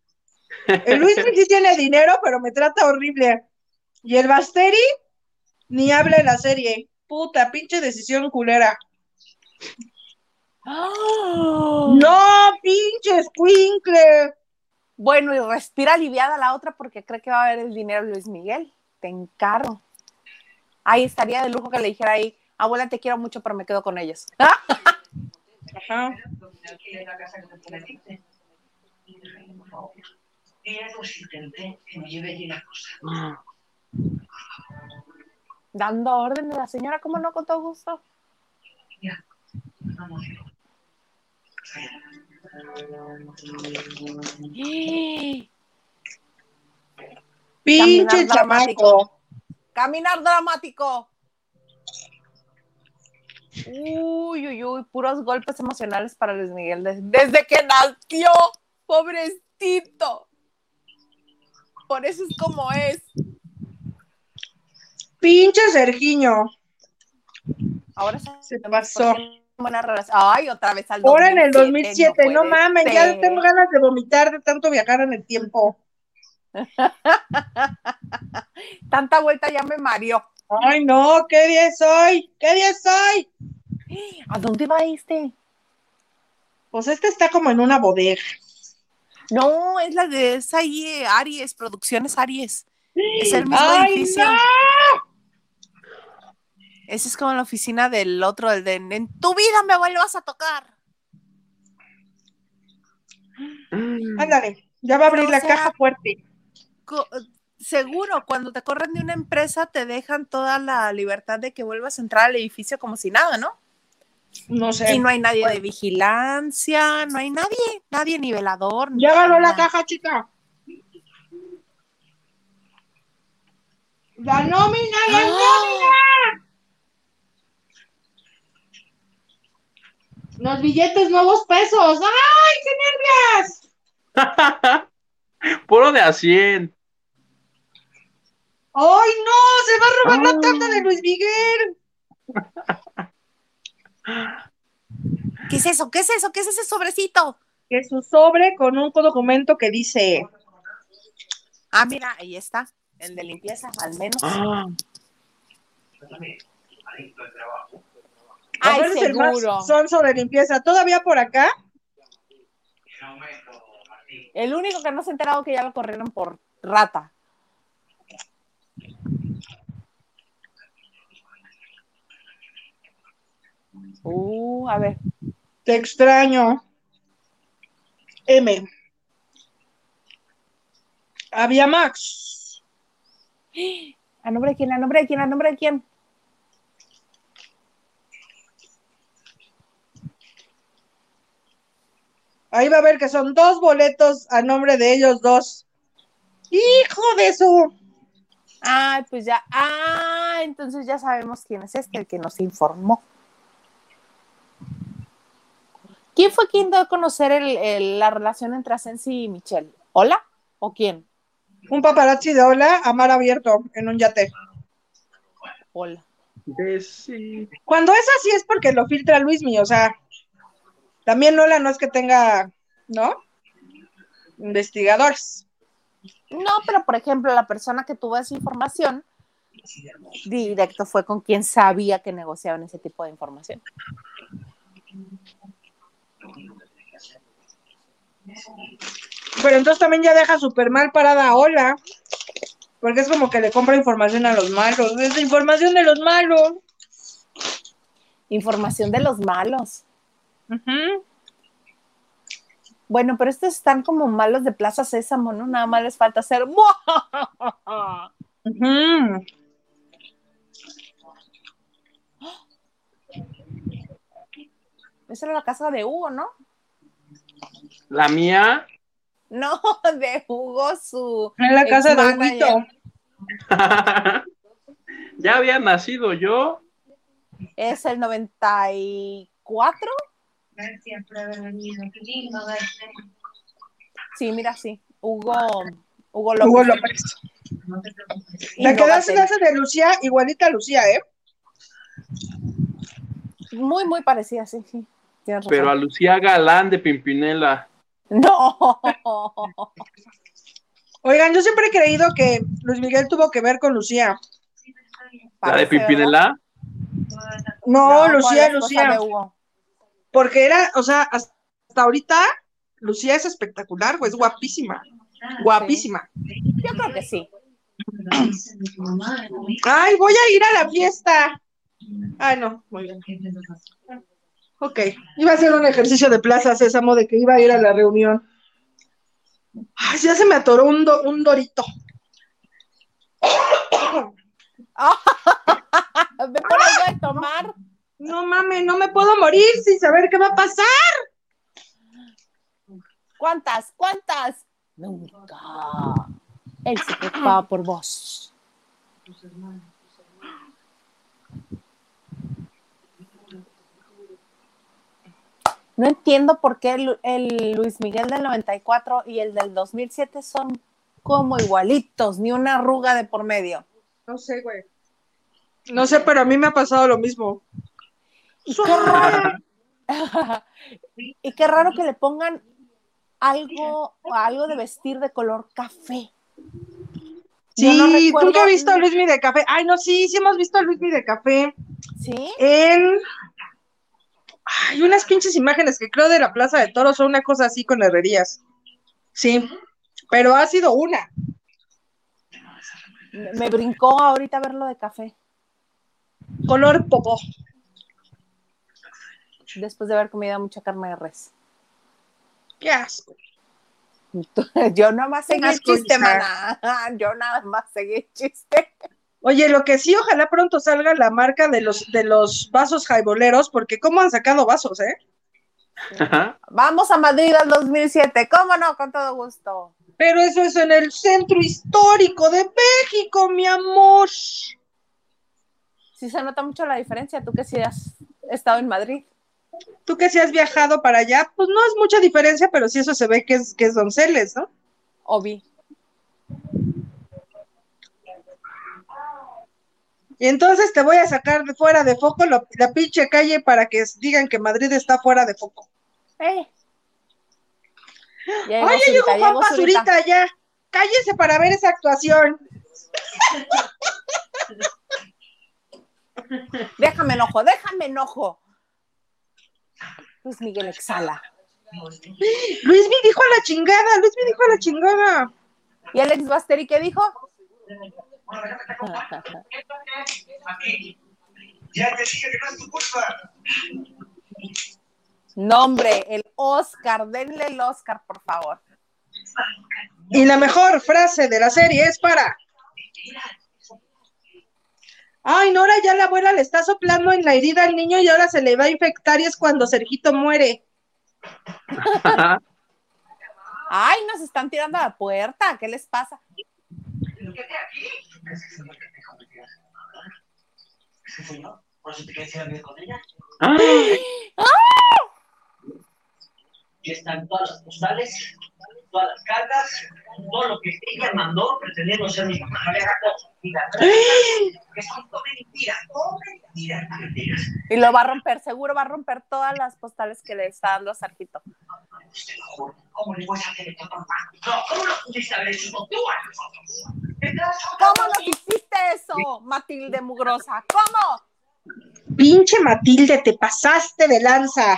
El Luis [LAUGHS] sí tiene dinero, pero me trata horrible. Y el Basteri ni habla en la serie. Puta, pinche decisión culera. ¡Ah! No, pinche escuincle. Bueno, y respira aliviada la otra porque cree que va a ver el dinero de Luis Miguel. Te encargo. Ahí estaría de lujo que le dijera ahí, abuela, te quiero mucho, pero me quedo con ellos. [LAUGHS] Ajá. La casa que lleve allí la cosa. Dando órdenes la señora, como no, con todo gusto. Ya, vamos. Pinche Caminar chamaco. Caminar dramático. Uy, uy, uy, puros golpes emocionales para Luis Miguel de- desde que nació, pobrecito. Por eso es como es. Pinche Sergiño. Ahora se, Se pasó. buena. Ay, otra vez al Ahora en el 2007, no, puede mames, ya tengo ganas de vomitar de tanto viajar en el tiempo. [LAUGHS] Tanta vuelta ya me mareó. Ay, no, ¿qué día es hoy? ¿Qué día es hoy? ¿A dónde va este? Pues este está como en una bodega. No, es la de es ahí eh, Aries, Producciones Aries. Es el mismo ¡Ay, edificio. no! Ese es como la oficina del otro, el de en tu vida me vuelvas a tocar. Ándale, ya va a abrir la o sea, caja fuerte. Seguro, cuando te corren de una empresa te dejan toda la libertad de que vuelvas a entrar al edificio como si nada, ¿no? No sé. Y no hay nadie de vigilancia, no hay nadie, nadie nivelador. Ya agarró la caja, chica. La nómina, la ¡Ah! nómina. Los billetes nuevos pesos. ¡Ay, qué nervios! [LAUGHS] Puro de a 100. ¡Ay, no! Se va a robar la tanda de Luis Miguel. [LAUGHS] ¿Qué es eso? ¿Qué es eso? ¿Qué es ese sobrecito? Que es su sobre con un documento que dice. Ah, mira, ahí está, el de limpieza, al menos. Ah, Ay, "Ahora es el más seguro. sonso de limpieza. Todavía por acá. El único que no se ha enterado que ya lo corrieron por rata. Uh, a ver. Te extraño. M. Había Max. [GASPS] ¿A nombre de quién? ¿A nombre de quién? ¿A nombre de quién? Ahí va a ver que son dos boletos a nombre de ellos dos. Hijo de su. Ay, pues ya. Ah, entonces ya sabemos quién es este, el que nos informó. ¿Quién fue quien dio a conocer el- el- la relación entre Asensi y Michelle? ¿Hola? ¿O quién? Un paparazzi de hola a mar abierto en un yate. Hola. Sí. Cuando es así es porque lo filtra Luismi, o sea, también Lola no es que tenga, ¿no? Investigadores. No, pero por ejemplo, la persona que tuvo esa información directo fue con quien sabía que negociaban ese tipo de información. Pero entonces también ya deja súper mal parada a Hola, porque es como que le compra información a los malos. Es información de los malos. Información de los malos. Bueno, pero estos están como malos de Plaza Sésamo, ¿no? Nada más les falta hacer. Ujú. Esa era la casa de Hugo, ¿no? La mía. No, [LAUGHS] de Hugo, su. En la casa de. Huguito. [LAUGHS] ya había nacido yo. Es el 94. Siempre haber venido. Qué lindo. Sí, mira, sí. Hugo, Hugo López. Hugo López. No te preocupes. La que das de Lucía, igualita a Lucía, ¿eh? Muy, muy parecida, sí, sí. Pero a Lucía Galán de Pimpinela. No. Oigan, yo siempre he creído que Luis Miguel tuvo que ver con Lucía. ¿La de Pimpinela? No. Lucía, Lucía. Porque era, o sea, hasta ahorita, Lucía es espectacular, güey, es guapísima. Guapísima. Yo creo que sí. Ay, voy a ir a la fiesta. Ay, no, muy bien. Ok, iba a hacer un ejercicio de Plaza Sésamo de que iba a ir a la reunión. Ay, ya se me atoró un, do- un dorito. [LAUGHS] Algo de tomar. No mames, no me puedo morir sin saber qué va a pasar. ¿Cuántas? ¿Cuántas? Nunca. Él se preocupaba por vos. No entiendo por qué el, el Luis Miguel del 94 y el del 2007 son como igualitos, ni una arruga de por medio. No sé, güey. No sé, pero a mí me ha pasado lo mismo. Y qué raro, [LAUGHS] y qué raro que le pongan algo, algo de vestir de color café. Sí, no recuerdo- nunca he visto a Luismi de Café. Ay, no, sí, sí hemos visto a Luismi de Café ¿Sí? en... Hay unas pinches imágenes que creo de la Plaza de Toros son una cosa así con herrerías. Sí, pero ha sido una. Me brincó ahorita verlo de café, Color popó. después de haber comido mucha carne de res. Qué asco. [LAUGHS] [LAUGHS] Yo nada más seguí el chiste, mana. Yo nada más seguí el chiste. Oye, lo que sí, ojalá pronto salga la marca de los, de los vasos jaiboleros, porque cómo han sacado vasos, ¿eh? Ajá. Vamos a Madrid al 2007. ¿Cómo no? Con todo gusto. Pero eso es en el centro histórico de México, mi amor. Sí se nota mucho la diferencia. Tú que sí has estado en Madrid. Tú que si has viajado para allá, pues no es mucha diferencia, pero sí eso se ve que es, que es Donceles, ¿no? Obi. Y entonces te voy a sacar de fuera de foco lo- la pinche calle para que digan que Madrid está fuera de foco. Eh. Llegó Oye, llegó Juan llegó Zurita. Pazurita ya. Cállese para ver esa actuación. [LAUGHS] Déjame enojo, déjame enojo. Luis Miguel exhala. Luis me dijo a la chingada, Luis me dijo a la chingada. ¿Y Alex Basteri qué dijo? Ya te dije [LAUGHS] que no es tu culpa. Nombre, el Oscar, denle el Oscar, por favor. Y la mejor frase de la serie es para. Ay, Nora, ya la abuela le está soplando en la herida al niño y ahora se le va a infectar y es cuando Sergito muere. [LAUGHS] Ay, nos están tirando a la puerta. ¿Qué les pasa? Por eso te quieres ir a vivir con ella. Ay, Y están todas las postales, todas las cartas, todo lo que ella mandó pretendiendo ser mi mamá. Mira, [GASPS] que son todo mentiras, todo mentiras, mentiras. Y lo va a romper, seguro va a romper todas las postales que le está dando a Sargito. Te lo juro, ¿Cómo le voy a hacer esto mamá? No, ¿cómo lo pudiste haber hecho ¿Cómo nos hiciste eso, Matilde Mugrosa? ¿Cómo? Pinche Matilde, te pasaste de lanza.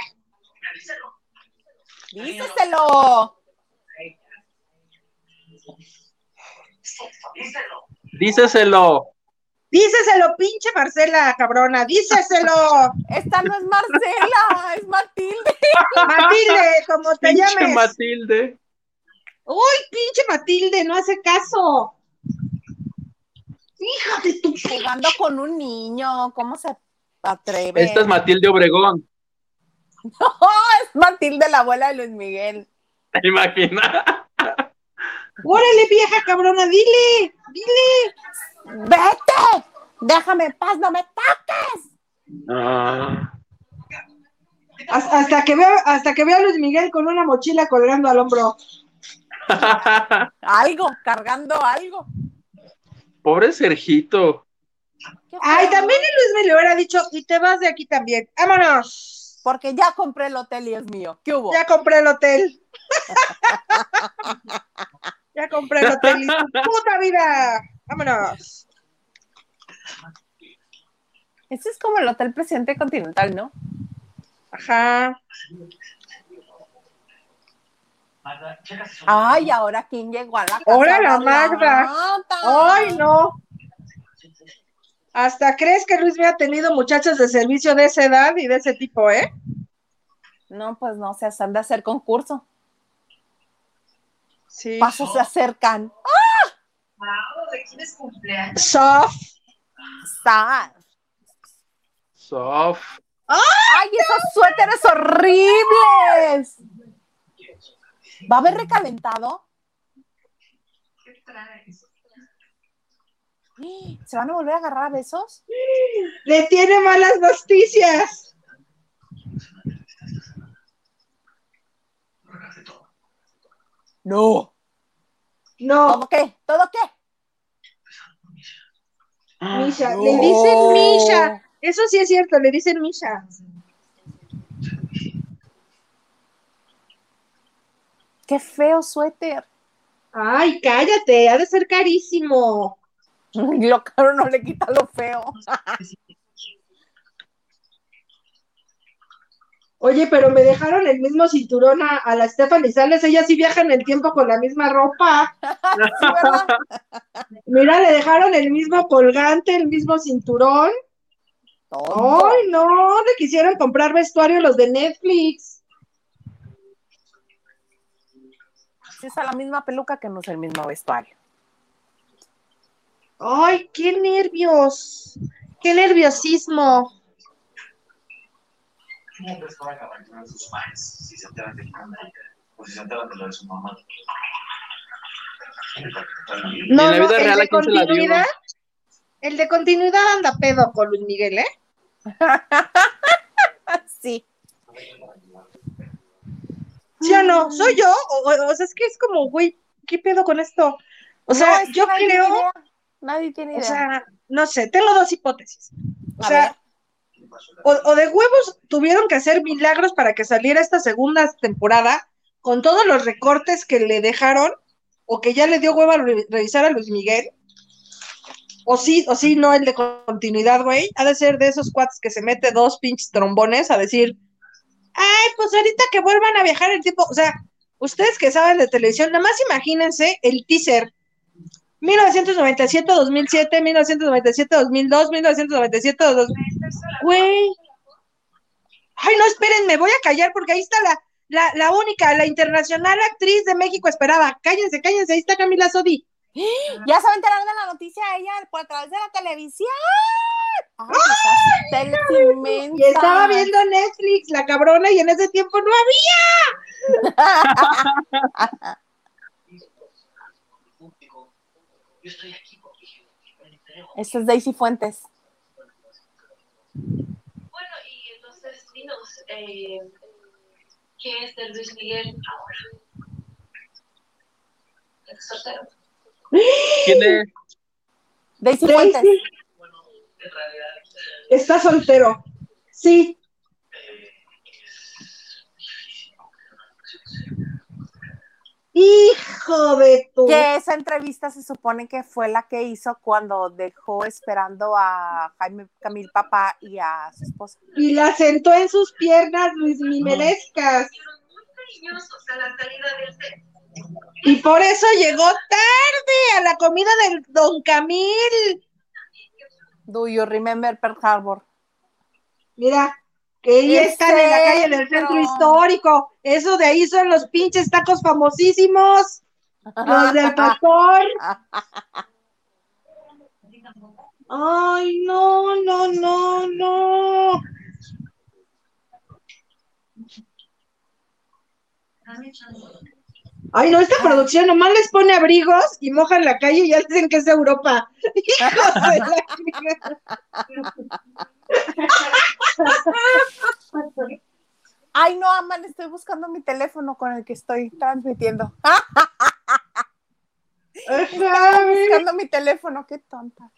Díseselo. Díselo. díceselo. Díceselo, pinche Marcela, cabrona, díceselo. Esta no es Marcela, es Matilde. Matilde, como te Pinche llames. Matilde. Uy, pinche Matilde, no hace caso. Hija de tu Jugando con un niño, ¿cómo se atreve? Esta es Matilde Obregón. [LAUGHS] es Matilde, la abuela de Luis Miguel. ¿Te imaginas? Órale, vieja cabrona, dile, dile. ¡Vete! Déjame en paz, no me toques. Ah. Hasta, hasta que vea, hasta que vea a Luis Miguel con una mochila colgando al hombro. [LAUGHS] Algo, cargando algo. Pobre Sergito. Ay, también el Luis me le hubiera dicho, y te vas de aquí también. Vámonos. Porque ya compré el hotel y es mío. ¿Qué hubo? Ya compré el hotel. [LAUGHS] ya compré el hotel y su puta vida. Vámonos. Ese es como el Hotel Presidente Continental, ¿no? Ajá. Ay, ahora quién llegó a la casa. Ahora la Magda. Ay, no. Hasta crees que Luis me ha tenido muchachos de servicio de esa edad y de ese tipo, ¿eh? No, pues no, se han de hacer concurso. Sí. Pasos se acercan. Wow, ¿de quién es cumpleaños? Soft. Sad. Sof. ¡Ay, esos suéteres horribles! ¿Va a haber recalentado? ¿Qué traes? ¿Se van a volver a agarrar a besos? Le tiene malas noticias. No. No, ¿Todo qué? ¿Todo qué? Misha. No. Le dicen Misha. Eso sí es cierto, le dicen Misha. Qué feo suéter. Ay, cállate, ha de ser carísimo. [LAUGHS] Lo caro no le quita lo feo. Oye, pero me dejaron el mismo cinturón a, a la Stephanie Sales. Ella sí viaja en el tiempo con la misma ropa. [LAUGHS] Mira, le dejaron el mismo colgante, el mismo cinturón. Ay, no, le quisieron comprar vestuario los de Netflix. Es a la misma peluca que no es el mismo vestuario. Ay, qué nervios. Qué nerviosismo. ¿Cómo crees que van a abandonar sus fans si se enteran de o si se enteran de lo de su mamá? No, en la no, vida el real, ¿a de quién se la dio? continuidad. El de continuidad anda pedo con Luis Miguel, ¿eh? [LAUGHS] Sí. ¿Sí o no? ¿Soy yo? O, o- o sea, es que es como, güey, ¿qué pedo con esto? O sea, No, que yo nadie creo, tiene idea. Nadie tiene o idea. sea, no sé, tengo dos hipótesis. O A sea, ver. O, o de huevos tuvieron que hacer milagros para que saliera esta segunda temporada con todos los recortes que le dejaron, o que ya le dio hueva re- revisar a Luis Miguel. O sí, o sí, no el de continuidad, güey. Ha de ser de esos cuates que se mete dos pinches trombones a decir, ay, pues ahorita que vuelvan a viajar el tiempo. O sea, ustedes que saben de televisión, nada más imagínense el teaser. 1997-2007, 1997-2002, 1997-2000. Güey. Ay, no, esperen, me voy a callar porque ahí está la, la, la única, la internacional actriz de México esperaba. Cállense, cállense, ahí está Camila Sodi. [GASPS] Ya se va a enterar de la noticia ella por a través de la televisión. Ay. Y estaba viendo Netflix, la cabrona, y en ese tiempo no había. [LAUGHS] Esta es Daisy Fuentes. Bueno, y entonces dinos, eh, ¿qué es de Luis Miguel ahora? ¿Es soltero? ¿Quién es? Daisy Daisy Fuentes. Bueno, en realidad está soltero. Sí, eh, es difícil. Hijo de tu. Que esa entrevista se supone que fue la que hizo cuando dejó esperando a Jaime Camil Papá y a su esposa. Y la sentó en sus piernas, Luis Mimelescas. Set. Y por eso llegó tarde a la comida del Don Camil. Do you remember Pearl Harbor? Mira, que ahí ¿En están en la calle del centro histórico. Eso de ahí son los pinches tacos famosísimos. Los del [LAUGHS] pastor. Ay, no, no, no, no. Ay, no, esta producción nomás les pone abrigos y mojan la calle y ya dicen que es Europa. [LAUGHS] Hijos de la chingada. Ay, no, Aman, estoy buscando mi teléfono con el que estoy transmitiendo. [LAUGHS] Ajá, buscando mi teléfono, qué tonta.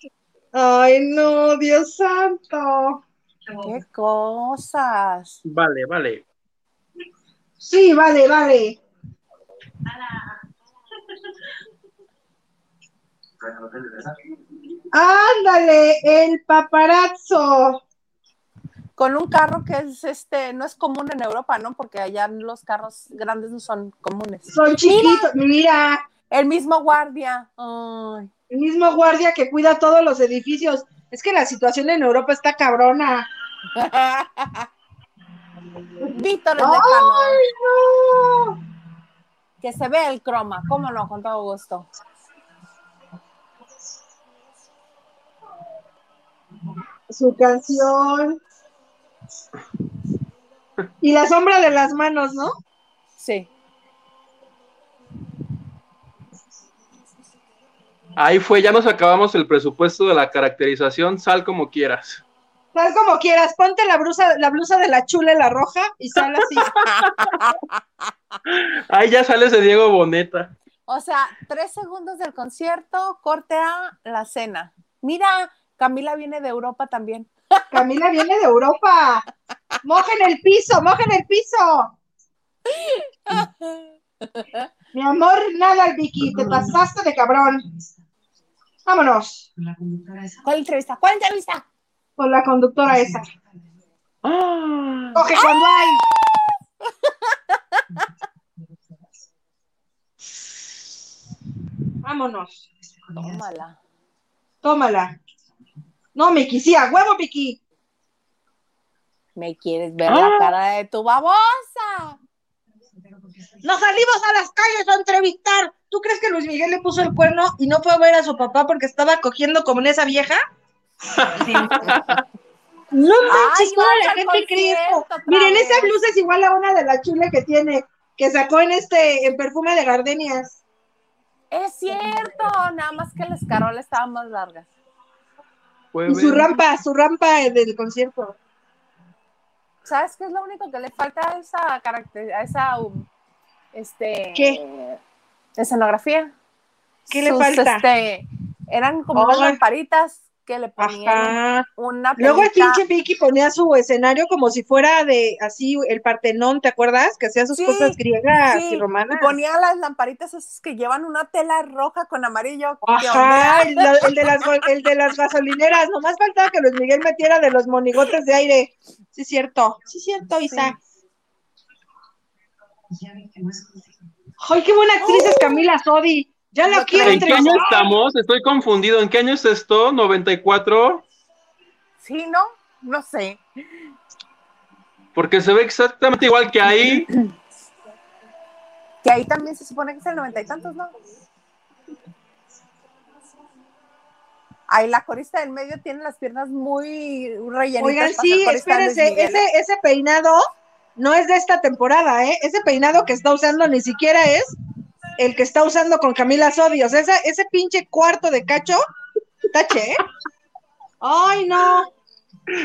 Ay, no, Dios santo. Qué cosas. Vale, vale. Sí, vale, vale. Ándale, el paparazzo. Con un carro que es este, no es común en Europa, ¿no? Porque allá los carros grandes no son comunes. Son chiquitos. Mira, El mismo guardia. Ay. el mismo guardia que cuida todos los edificios. Es que la situación en Europa está cabrona. [LAUGHS] Víctor el ¡Ay, no! Que se ve el croma, cómo no, con todo gusto. Su canción. Y la sombra de las manos, ¿no? Sí. Ahí fue, ya nos acabamos el presupuesto de la caracterización, sal como quieras. Sal como quieras, ponte la blusa, la blusa de la chula, la roja, y sal así. [LAUGHS] Ahí ya sales de Diego Boneta. O sea, tres segundos del concierto, corte a la cena. Mira, Camila viene de Europa también. [LAUGHS] Camila viene de Europa. Mojen el piso, mojen el piso. [LAUGHS] Mi amor, nada, Vicky, te pasaste de cabrón. Vámonos ¿Cuál entrevista? ¿Cuál entrevista? con la conductora esa. Ah, Coge cuando hay. Vámonos. Tómala. Tómala. No, Miki, sí, a huevo, Miki. ¿Me quieres ver la cara de tu babosa? Nos salimos a las calles a entrevistar. ¿Tú crees que Luis Miguel le puso el cuerno y no fue a ver a su papá porque estaba cogiendo como en esa vieja? No manches, la gente cree esto. Miren, esa blusa es igual a una de las chulas que tiene, que sacó en este, en perfume de gardenias. Es cierto, nada más que las carolas estaban más largas. Y su rampa, su rampa del concierto. ¿Sabes qué es lo único que le falta a esa carácter, a esa um, este ¿Qué? Escenografía? ¿Qué le Sus, falta? este, eran como unas lamparitas que le ponían Ajá. una Luego el pinche Vicky ponía su escenario como si fuera de así el Partenón, ¿te acuerdas? Que hacía sus Sí, cosas griegas Sí, y romanas. y ponía las lamparitas esas que llevan una tela roja con amarillo. ¿Qué Ajá, el, la- el de las, el de las gasolineras. Nomás faltaba que Luis Miguel metiera de los monigotes de aire. Sí, cierto. Sí, cierto, Isa. ¡Ay, qué buena actriz es Camila Sodi! Ya la Lo quiero ¿En qué año estamos? Estoy confundido. ¿En qué año es esto? ¿94? Sí, ¿no? No sé. Porque se ve exactamente igual que ahí. Que ahí también se supone que es el noventa y tantos, ¿no? Ahí la corista del medio tiene las piernas muy rellenitas. Oigan, sí, espérense, ese, ese peinado no es de esta temporada, ¿eh? Ese peinado que está usando ni siquiera es el que está usando con Camila Sodi. O sea, esa- ese pinche cuarto de cacho, tache, ¿eh? Ay, no,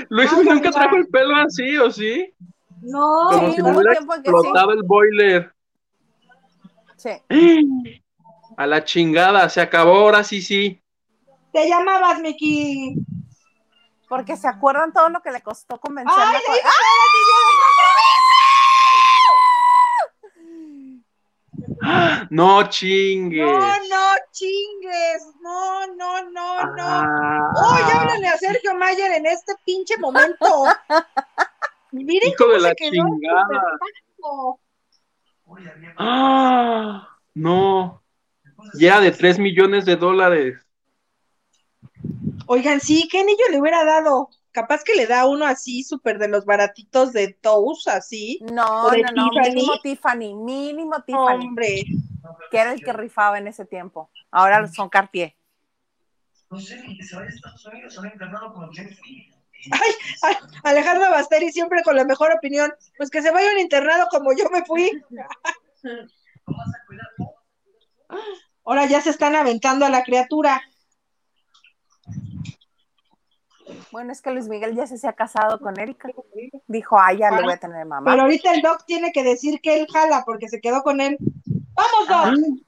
Luis Ay, nunca trajo el pelo así, ¿o sí? no. Como Sí, si hubiera tiempo en que sí. el boiler. Sí. A la chingada, se acabó, ahora sí, sí. Te llamabas, Miki. Porque se acuerdan todo lo que le costó convencer Ay, a le co- hizo [GASPS] No chingues. No, no, chingues. No, no, no, no. Ah, Oye, háblale a Sergio Mayer en este pinche momento. [LAUGHS] Miren Hijo cómo de la se quedó chingada. ah, no. Ya de 3 millones de dólares. Oigan, sí, ¿qué anillo le hubiera dado? Capaz que le da uno así, súper de los baratitos de Tous, así. No, ¿O de no, no, Tiffany? mínimo Tiffany, mínimo Tiffany, Hombre. que era el que rifaba en ese tiempo. Ahora son Cartier. No sé, ni que se vaya a Estados Unidos, se va internado con Lee. Ay, Alejandro Basteri siempre con la mejor opinión. Pues que se vaya a un internado como yo me fui. ¿Cómo vas a cuidar tú? Ahora ya se están aventando a la criatura. Bueno, es que Luis Miguel ya se, se ha casado con Erika. Dijo, ah, ya le voy a tener mamá. Pero ahorita el doc tiene que decir que él jala porque se quedó con él. ¡Vamos, doc!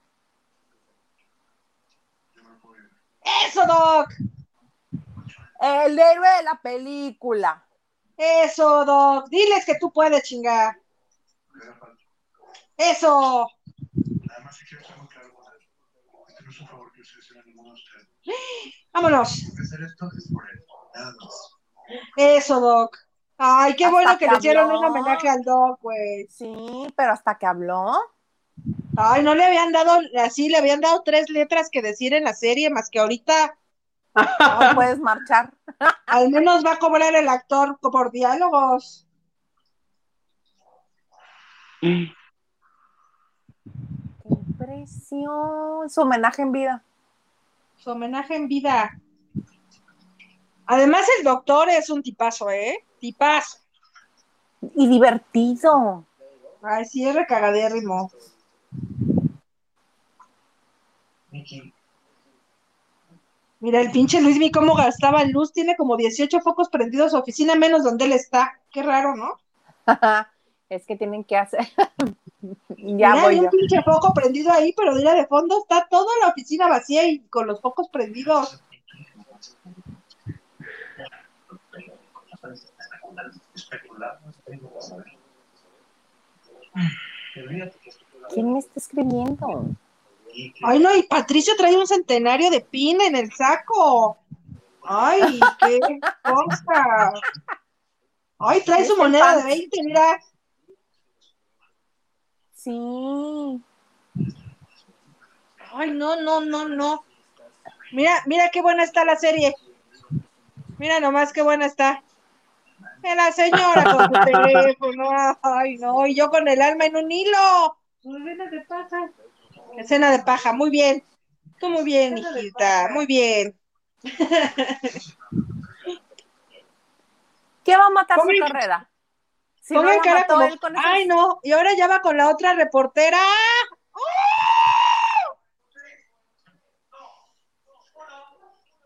¡Eso, doc! El héroe de la película. ¡Eso, doc! Diles que tú puedes chingar. ¡Eso! Nada más que quiero estar muy claro no es un favor que a ninguno de ustedes. ¡Vámonos! Si hacer esto es por él. Nada más. Eso, Doc. Ay, qué Hasta bueno que que le hicieron un homenaje al Doc, güey. Sí, pero hasta que habló. Ay, no le habían dado, así le habían dado tres letras que decir en la serie, más que ahorita No puedes marchar. [LAUGHS] al menos va a cobrar el actor por diálogos. Qué impresión. Su homenaje en vida. Su homenaje en vida. Además, el doctor es un tipazo, ¿eh? Tipazo. Y divertido. Ay, sí, es recagadérrimo. Mira, el pinche Luismi cómo gastaba luz. Tiene como 18 focos prendidos su oficina, menos donde él está. Qué raro, ¿no? [LAUGHS] es que tienen que hacer. [LAUGHS] ya Mira, voy hay yo. un pinche foco prendido ahí, pero mira, de fondo está toda la oficina vacía y con los focos prendidos. ¿Quién me está escribiendo? Ay, no, y Patricio trae un centenario de pin en el saco. Ay, qué cosa. Ay, trae su moneda de 20, mira. Sí. Ay, no, no, no, no. Mira, mira qué buena está la serie. Mira nomás qué buena está. Eh, La señora con su teléfono. Ay, no, y yo con el alma en un hilo. Escena de paja. Escena de paja, muy bien. Tú muy bien, hijita, muy bien. [LAUGHS] ¿Qué va a matar su carrera? Si no Pongan la cara mató como, él con esos- ay no, y ahora ya va con la otra reportera.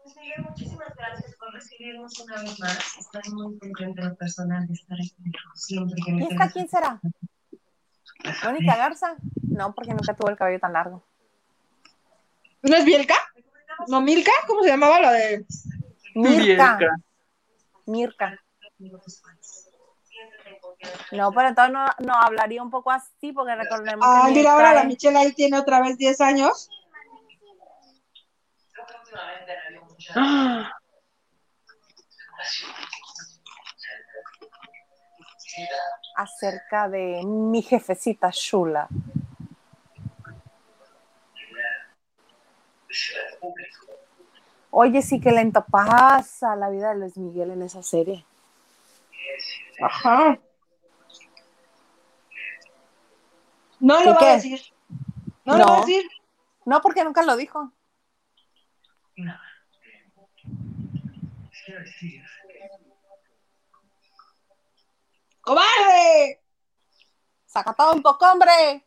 Luis Miguel, muchísimas gracias por recibirnos una vez más. Estoy muy contenta en lo personal de estar aquí siempre que me ¿Y esta quién será? ¿Mónica Garza? No, porque nunca tuvo el cabello tan largo. ¿No es Bielka? ¿No Milka? ¿Cómo se llamaba la de? Mirka. Bielka. Mirka. No, pero entonces no, no hablaría un poco así, porque recordemos que Ay, mira, ahora la Michelle ahí tiene otra vez 10 años. Que Ah, acerca de mi jefecita Shula. Oye, sí que lento pasa la vida de Luis Miguel en esa serie. Ajá. No ¿Qué lo va qué? a decir. No, lo No. voy a decir. No, porque nunca lo dijo. Nada. ¡Cobarde! Saca todo un poco, hombre.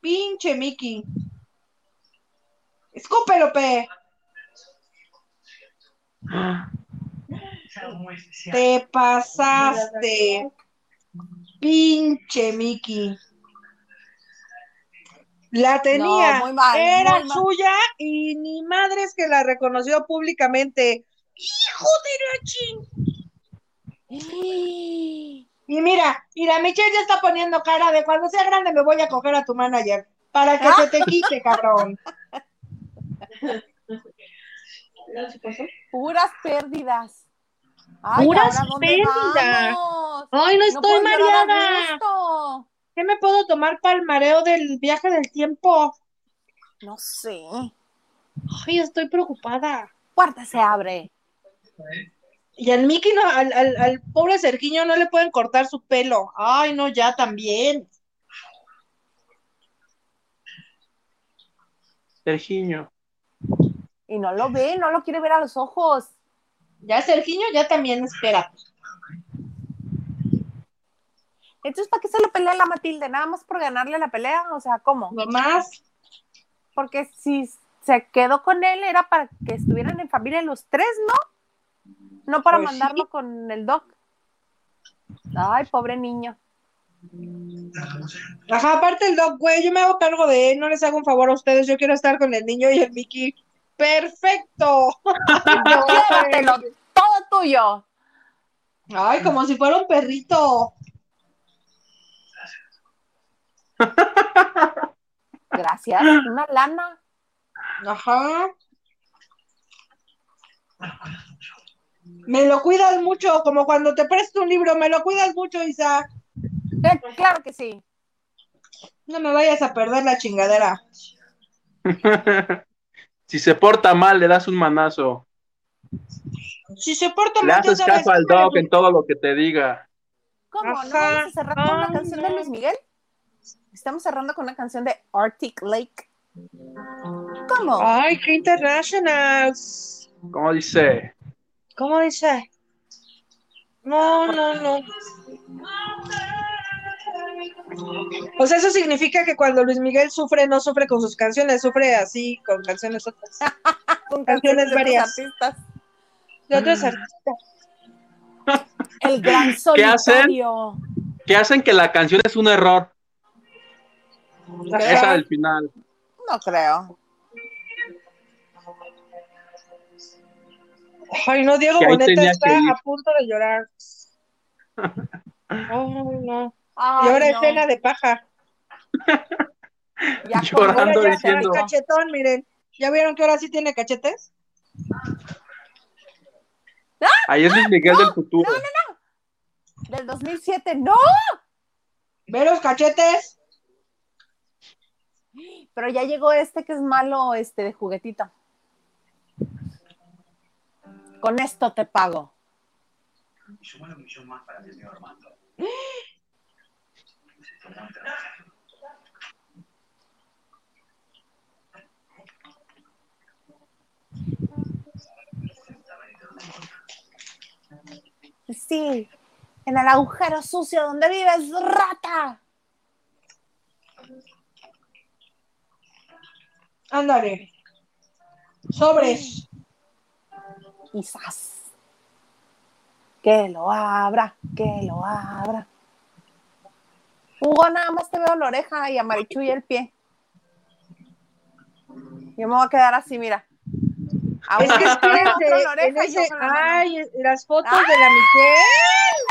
Pinche Mickey. Escúpelo, pe. Te pasaste. Pinche Mickey. La tenía. No, muy mal, Era muy mal. suya y ni madres que la reconoció públicamente. ¡Hijo de la ching! Y mira, mira, Michelle ya está poniendo cara de cuando sea grande me voy a coger a tu manager. Para que se te quite, cabrón. Puras pérdidas. Ay, Puras ¿ahora dónde pérdidas. vamos? Ay, no No estoy a mareada. ¿Qué me puedo tomar para el mareo del viaje del tiempo? No sé. Ay, estoy preocupada. Puerta se abre. Y al Mickey, no, al, al, al pobre Sergiño no le pueden cortar su pelo. Ay, no, ya también. Sergiño. Y no lo ve, no lo quiere ver a los ojos. Ya Sergiño ya también espera. Entonces, ¿para qué se lo pelea la Matilde? ¿Nada más por ganarle la pelea? O sea, ¿cómo? Nomás. Porque si se quedó con él era para que estuvieran en familia los tres, ¿no? No para Pues mandarlo sí. con el doc. Ay, pobre niño. Ajá, aparte el Doc, güey, yo me hago cargo de él, no les hago un favor a ustedes, yo quiero estar con el niño y el Mickey. ¡Perfecto! [LAUGHS] Llévatelo, todo tuyo. Ay, como si fuera un perrito. Gracias. Una lana. Ajá. Me lo cuidas mucho, como cuando te presto un libro, me lo cuidas mucho, Isa. Eh, claro que sí. No me vayas a perder la chingadera. [LAUGHS] si se porta mal, le das un manazo. Si se porta Le mal, ya haces caso al Doc en todo lo que te diga. ¿Cómo? ¿No vamos a cerrar con una canción de. Luis Miguel? Estamos cerrando con una canción de Arctic Lake. ¿Cómo? Ay, qué internationals. ¿Cómo dice? ¿Cómo dice? No, no, no. O sea, eso significa que cuando Luis Miguel sufre, no sufre con sus canciones, sufre así con canciones otras. [LAUGHS] con canciones de otros varias. artistas. De otros artistas. [LAUGHS] El gran ¿Qué hacen? solitario. Que hacen que la canción es un error. Esa del final. No creo. Ay, no, Diego Boneta está a punto de llorar. [LAUGHS] Ay, no. Ay, Y ahora no. escena de paja. [LAUGHS] Ya Llorando ya diciendo- cachetón, miren. ¿Ya vieron que ahora sí tiene cachetes? Ahí es Luis Miguel del futuro. Del 2007, no. ¿Ve los cachetes? Pero ya llegó este que es malo, este de juguetito. Con esto te pago. Suma una misión más para el señor Armando. Sí, en el agujero sucio donde vives, rata. Ándale. Sobres. Quizás. Que lo abra, que lo abra. Hugo, nada más te veo la oreja y a Marichuy el pie. Yo me voy a quedar así, mira. Es que otro la oreja y ese- la ay, las fotos de la Michelle.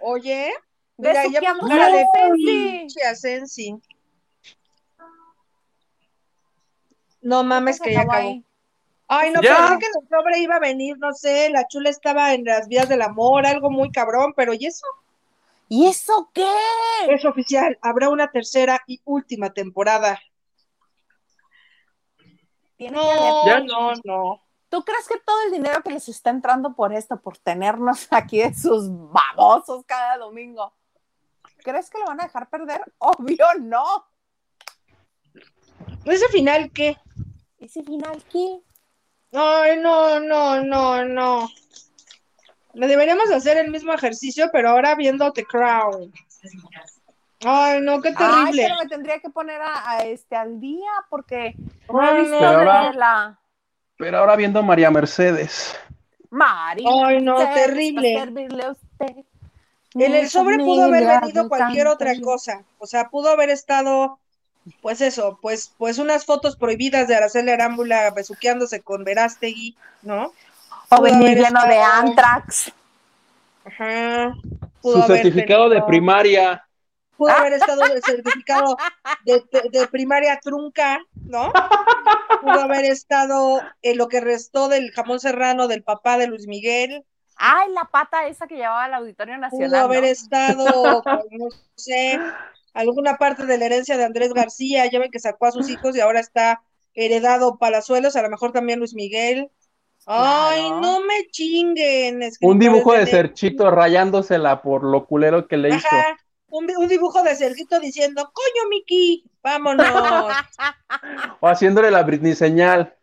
Oye, mira, ya puso cara a de pinche a Sensi. No mames que ya acabó acabó. ahí. Ay, no, Ya. pensé que el sobre iba a venir, no sé, la chula estaba en las vías del amor, algo muy cabrón, pero ¿y eso? ¿Y eso qué? Es oficial, habrá una tercera y última temporada. No, ¿Ya? no, no. ¿Tú crees que todo el dinero que les está entrando por esto, por tenernos [LAUGHS] aquí de sus babosos cada domingo, ¿crees que lo van a dejar perder? [LAUGHS] Obvio no. ¿Ese final qué? ¿Ese final qué? Ay, no, no, no, no. Le deberíamos hacer el mismo ejercicio, pero ahora viendo The Crown. Ay, no, qué Ay, terrible. pero me tendría que poner a, a este al día porque no Ay, he visto. Pero ahora- la Pero ahora viendo María Mercedes. Mari. Ay, no, Mercedes, terrible. para servirle a usted. En el sobre pudo haber venido cualquier otra cosa. O sea, pudo haber estado, pues eso, pues, pues unas fotos prohibidas de Araceli Arámbula besuqueándose con Verástegui, ¿no? O Pudo venir haber lleno de Antrax. Ajá. Pudo Su haber certificado de primaria. Pudo haber estado el certificado de, de- de primaria trunca, ¿no? Pudo haber estado en lo que restó del jamón serrano del papá de Luis Miguel. Ay, la pata esa que llevaba al Auditorio Pudo Nacional. haber ¿no? estado, pues, no sé, alguna parte de la herencia de Andrés García. Ya ven que sacó a sus hijos y ahora está heredado Palazuelos, a lo mejor también Luis Miguel. Ay, Claro. no me chinguen. Un dibujo de Serchito rayándosela por lo culero que le hizo. Ajá, un, un dibujo de Sergito diciendo, coño, Miki, vámonos. [LAUGHS] O haciéndole la Britney señal.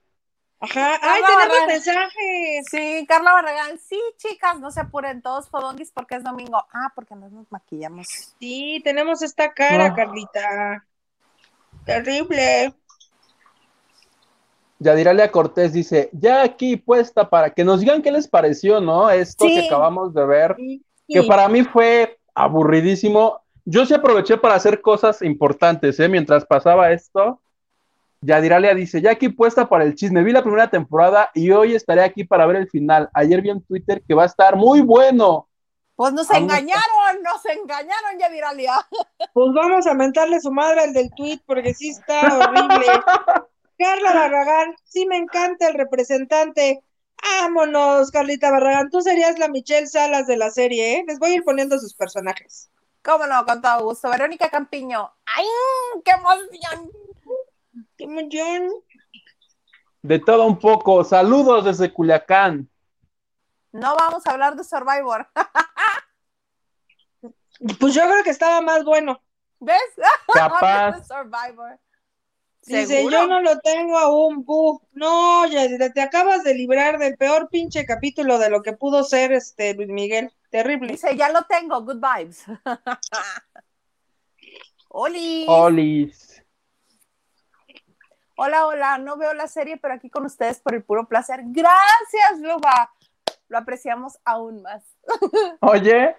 Ajá, ay, Carla tenemos Barragán. mensajes. Sí, Carla Barragán. Sí, chicas, no se apuren todos fodonguis porque es domingo. Ah, porque no nos maquillamos. Sí, tenemos esta cara, No. Carlita. Terrible. Yadiralia Cortés dice, ya aquí puesta para que nos digan qué les pareció, ¿no? Esto Sí. que acabamos de ver, Sí, que para mí fue aburridísimo. Yo sí aproveché para hacer cosas importantes, ¿eh? Mientras pasaba esto, Yadiralia dice, ya aquí puesta para el chisme, vi la primera temporada y hoy estaré aquí para ver el final. Ayer vi en Twitter que va a estar muy bueno. Pues nos Vamos a- engañaron, nos engañaron, ya Diralia. [LAUGHS] Pues vamos a mentarle su madre al del tweet porque sí está horrible. [LAUGHS] Carla Barragán, sí me encanta el representante. Vámonos, Carlita Barragán. Tú serías la Michelle Salas de la serie, ¿eh? Les voy a ir poniendo sus personajes. Cómo no, con todo gusto. Verónica Campiño. ¡Ay, qué emoción! De todo un poco. Saludos desde Culiacán. No vamos a hablar de Survivor. [LAUGHS] Pues yo creo que estaba más bueno. ¿Ves? [LAUGHS] Capaz. Survivor. Dice, ¿Seguro? yo no lo tengo aún, bu. No, Yadira, te acabas de librar del peor pinche capítulo de lo que pudo ser este Luis Miguel. Terrible. Dice, ya lo tengo, good vibes. [LAUGHS] Oli. Olis. Hola, hola, no veo la serie, pero aquí con ustedes por el puro placer. Gracias, Luba. Lo apreciamos aún más. [LAUGHS] Oye,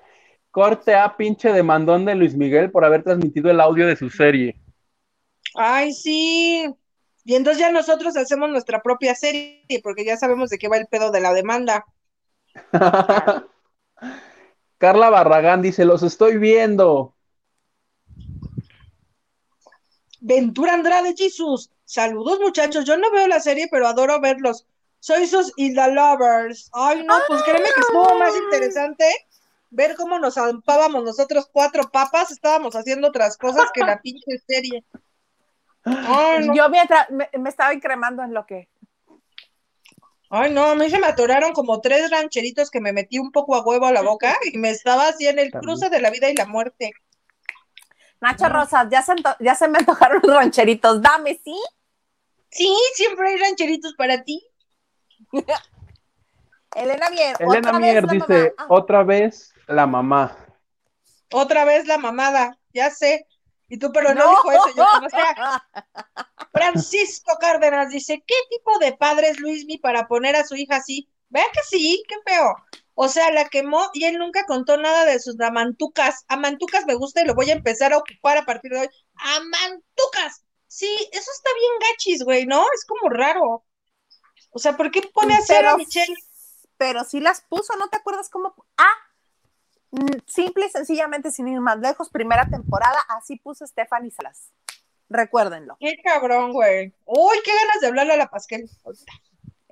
corte a pinche demandón de Luis Miguel por haber transmitido el audio de su serie. Ay, sí. Y entonces ya nosotros hacemos nuestra propia serie, porque ya sabemos de qué va el pedo de la demanda. [LAUGHS] Carla Barragán dice, los estoy viendo. Ventura Andrade Jesus. Saludos, muchachos. Yo no veo la serie, pero adoro verlos. Soy sus Hilda Lovers. Ay, no, pues créeme que estuvo más interesante ver cómo nos zampábamos nosotros cuatro papas. Estábamos haciendo otras cosas que la pinche serie. Ay, no. Yo mientras me, me estaba incremando en lo que. Ay, no, a mí se me atoraron como tres rancheritos que me metí un poco a huevo a la boca y me estaba así en el cruce de la vida y la muerte. Nacho Rosas, ya se, anto- ya se me antojaron los rancheritos. Dame, ¿sí? Sí, siempre hay rancheritos para ti. [LAUGHS] Elena Mier. Elena otra vez Mier la dice, mamá. Ah, otra vez la mamá. Otra vez la mamada, ya sé. Y tú, pero no, no. dijo eso, yo como sea. [LAUGHS] Francisco Cárdenas dice, ¿qué tipo de padre es Luismi para poner a su hija así? Vea que sí, qué feo. O sea, la quemó y él nunca contó nada de sus amantucas. Amantucas me gusta y lo voy a empezar a ocupar a partir de hoy. Amantucas. Sí, eso está bien gachis, güey, ¿no? Es como raro. O sea, ¿por qué pone a hacer a Pero- Michelle? Pero sí las puso, ¿no te acuerdas cómo? Ah, mm, simple y sencillamente, sin ir más lejos, primera temporada, así puso Stephanie Salas. Recuérdenlo. Qué cabrón, güey. Uy, qué ganas de hablarle a la Pasquel.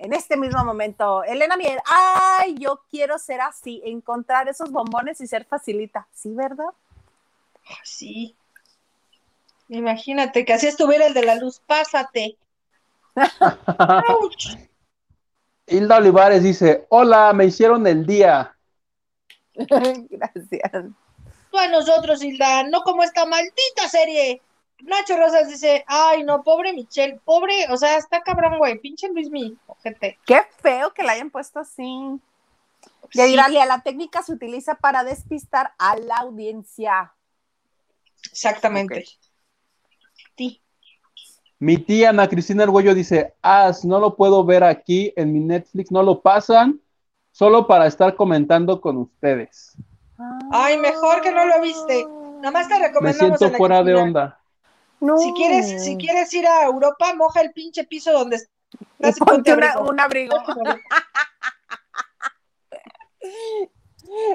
En este mismo momento, Elena Mier, ay, yo quiero ser así, encontrar esos bombones y ser facilita. ¿Sí, verdad? Sí. Imagínate que así estuviera el de la luz. Pásate. Ouch. [LAUGHS] Hilda Olivares dice, hola, me hicieron el día. [LAUGHS] Gracias. Tú a nosotros, Hilda, no como esta maldita serie. Nacho Rosas dice, ay, no, pobre Michelle, pobre, o sea, está cabrón, güey, pinche Luis mi, ojete. Qué feo que la hayan puesto así. Ya Sí. dirá, la técnica se utiliza para despistar a la audiencia. Exactamente. Ok. Sí. Mi tía Ana Cristina Arguello dice, As, no lo puedo ver aquí en mi Netflix, no lo pasan, solo para estar comentando con ustedes. Ay, mejor que no lo viste. Nada más te Me recomendamos siento Ana fuera de onda. No. Si quieres, si quieres ir a Europa, moja el pinche piso donde estás y ponte una- abrigo. un abrigo. [LAUGHS]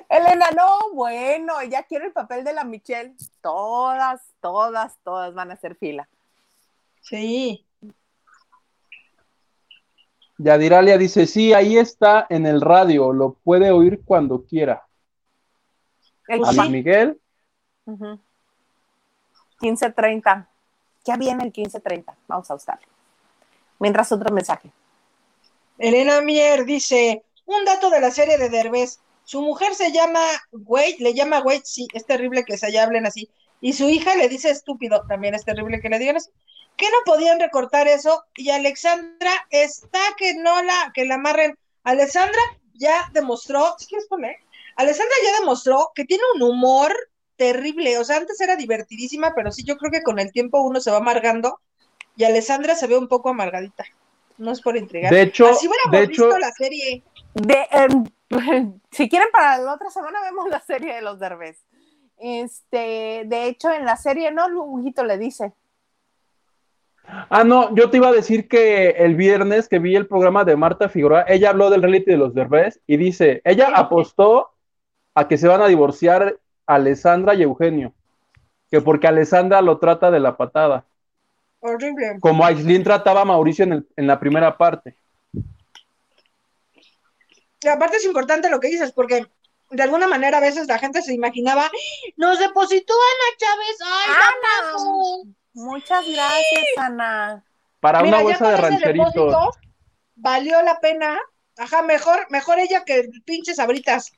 Elena, no, bueno, ya quiero el papel de la Michelle. Todas, todas, todas van a hacer fila. Sí. Yadiralia dice, sí, ahí está en el radio, lo puede oír cuando quiera. El A. Luis Miguel, Ujú. 15.30. Ya viene el 15.30. Vamos a usarlo. Mientras otro mensaje. Elena Mier dice, un dato de la serie de Derbez, su mujer se llama Wade, le llama Wade, sí, es terrible que se haya hablen así, y su hija le dice estúpido, también es terrible que le digan así. ¿Qué no podían recortar eso? Y Alexandra está que no la, que la amarren. Alexandra ya demostró, ¿sí quieres poner? Alexandra ya demostró que tiene un humor terrible, o sea, antes era divertidísima, pero sí, yo creo que con el tiempo uno se va amargando, y Alexandra se ve un poco amargadita. No es por intrigar. de hecho, Así hubiéramos de visto hecho, la serie. De, em, [LAUGHS] si quieren, para la otra semana vemos la serie de los Derbez. Este, de hecho, en la serie, ¿no? Lujito le dice. ah, no, yo te iba a decir que el viernes que vi el programa de Marta Figueroa, ella habló del reality de los Derbez y dice, ella apostó a que se van a divorciar Alessandra y Eugenio, que porque Alessandra lo trata de la patada, Horrible. como Aislinn trataba a Mauricio en, el- en la primera parte. Y aparte es importante lo que dices, porque de alguna manera a veces la gente se imaginaba, nos depositó Ana Chávez, ay, Ana. Damaso". Muchas gracias, Ana. Para Mira, una bolsa de rancheritos. depósito, valió la pena. Ajá, mejor, mejor ella que el pinche sabritas.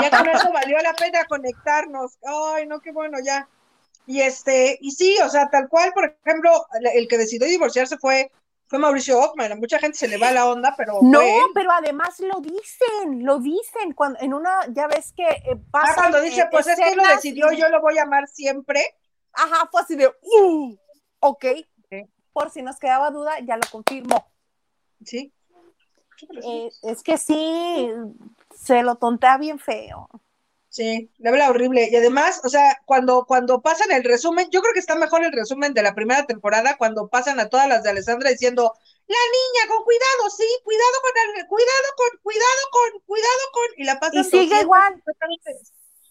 Ya con eso valió la pena conectarnos. Ay, no, qué bueno, ya. Y este, y sí, o sea, tal cual, por ejemplo, el, que decidió divorciarse fue, fue Mauricio Ockman. A mucha gente se le va la onda, pero No, fue él. pero además lo dicen, lo dicen. Cuando, en una, ya ves que eh, Ah, pasan, cuando dice, eh, pues es que lo decidió, y- yo lo voy a amar siempre. Ajá, fue así de, uh, ok. Sí. Por si nos quedaba duda, ya lo confirmo. Sí. Eh, es que sí, se lo tontea bien feo. Sí, le habla horrible. Y además, o sea, cuando, cuando pasan el resumen, yo creo que está mejor el resumen de la primera temporada, cuando pasan a todas las de Alessandra diciendo, la niña, con cuidado, sí, cuidado con el, cuidado con, cuidado con, cuidado con, y la pasan Y sigue 200 igual.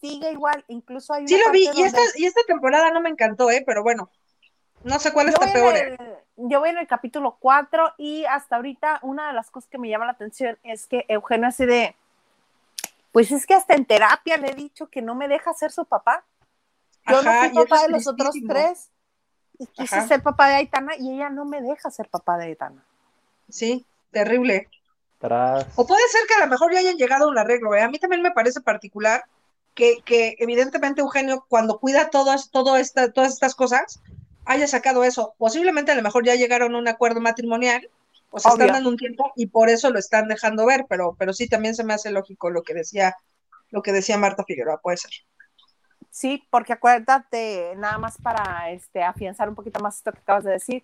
Sigue igual, incluso hay Sí una lo vi, y esta, y esta temporada no me encantó, eh, pero bueno, no sé cuál yo está peor. eh. el, yo voy en el capítulo 4 y hasta ahorita una de las cosas que me llama la atención es que Eugenio así de, pues es que hasta en terapia le he dicho que no me deja ser su papá. Yo Ajá, no fui papá de los otros tres y quise Ajá. ser papá de Aitana y ella no me deja ser papá de Aitana. Sí, terrible. Tras. O puede ser que a lo mejor ya hayan llegado a un arreglo, ¿eh? A mí también me parece particular que, que evidentemente Eugenio, cuando cuida todas, todo esta, todas estas cosas, haya sacado eso. Posiblemente a lo mejor ya llegaron a un acuerdo matrimonial, o se Obvio. están dando un tiempo y por eso lo están dejando ver, pero, pero sí también se me hace lógico lo que decía, lo que decía Marta Figueroa, puede ser. Sí, porque acuérdate, nada más para este, afianzar un poquito más esto que acabas de decir,